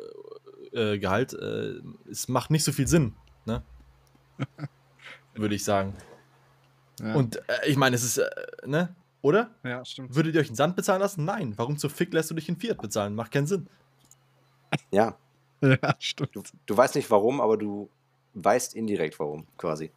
Äh, Gehalt? äh, es macht nicht so viel Sinn, ne? Würde ich sagen.
Ja.
Und äh, ich meine, es ist, äh, ne? Oder?
ja, stimmt.
Würdet ihr euch in Sand bezahlen lassen? Nein. Warum zur Fick lässt du dich in Fiat bezahlen? Macht keinen Sinn.
Ja,
Ja, stimmt.
du, du weißt nicht warum, aber du weißt indirekt warum, quasi.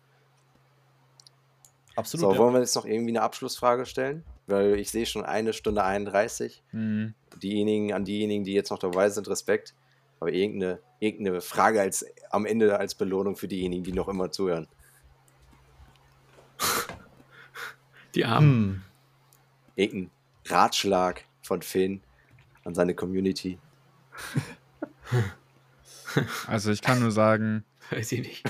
Absolut.
So,
ja.
wollen wir jetzt noch irgendwie eine Abschlussfrage stellen? Weil ich sehe schon eine Stunde 31.
Hm.
diejenigen, an diejenigen, die jetzt noch dabei sind, Respekt. Aber irgendeine, irgendeine Frage als, am Ende als Belohnung für diejenigen, die noch immer zuhören.
Die Armen.
Hm.
Irgendein Ratschlag von Finn an seine Community.
Also ich kann nur sagen,
Weiß ich nicht.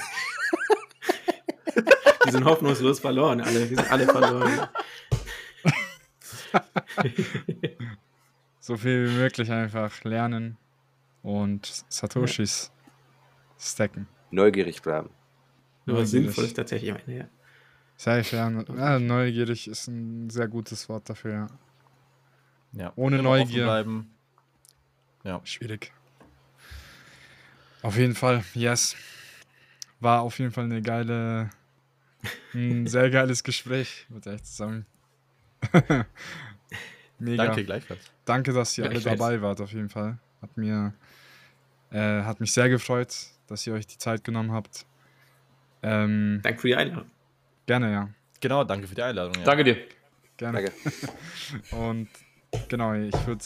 die sind hoffnungslos verloren, alle. Wir sind alle verloren.
so viel wie möglich einfach lernen und Satoshis stacken.
Neugierig bleiben.
Nur was. Sinnvolles tatsächlich am Ende, ja.
Safe, ja. ja. Neugierig ist ein sehr gutes Wort dafür, ja.
Ja.
Ohne Neugier.
Bleiben. Ja.
Schwierig. Auf jeden Fall, yes. War auf jeden Fall eine geile, ein sehr geiles Gespräch, ich echt sagen. Mega.
Danke, gleichfalls.
Danke, dass ihr
Ja,
alle dabei wart, auf jeden Fall. Hat mir, äh, hat mich sehr gefreut, dass ihr euch die Zeit genommen habt. Ähm,
Danke für die Einladung.
Gerne, ja.
Genau, danke für die Einladung. Ja.
Danke dir.
Gerne.
Danke.
Und genau, ich würde sagen,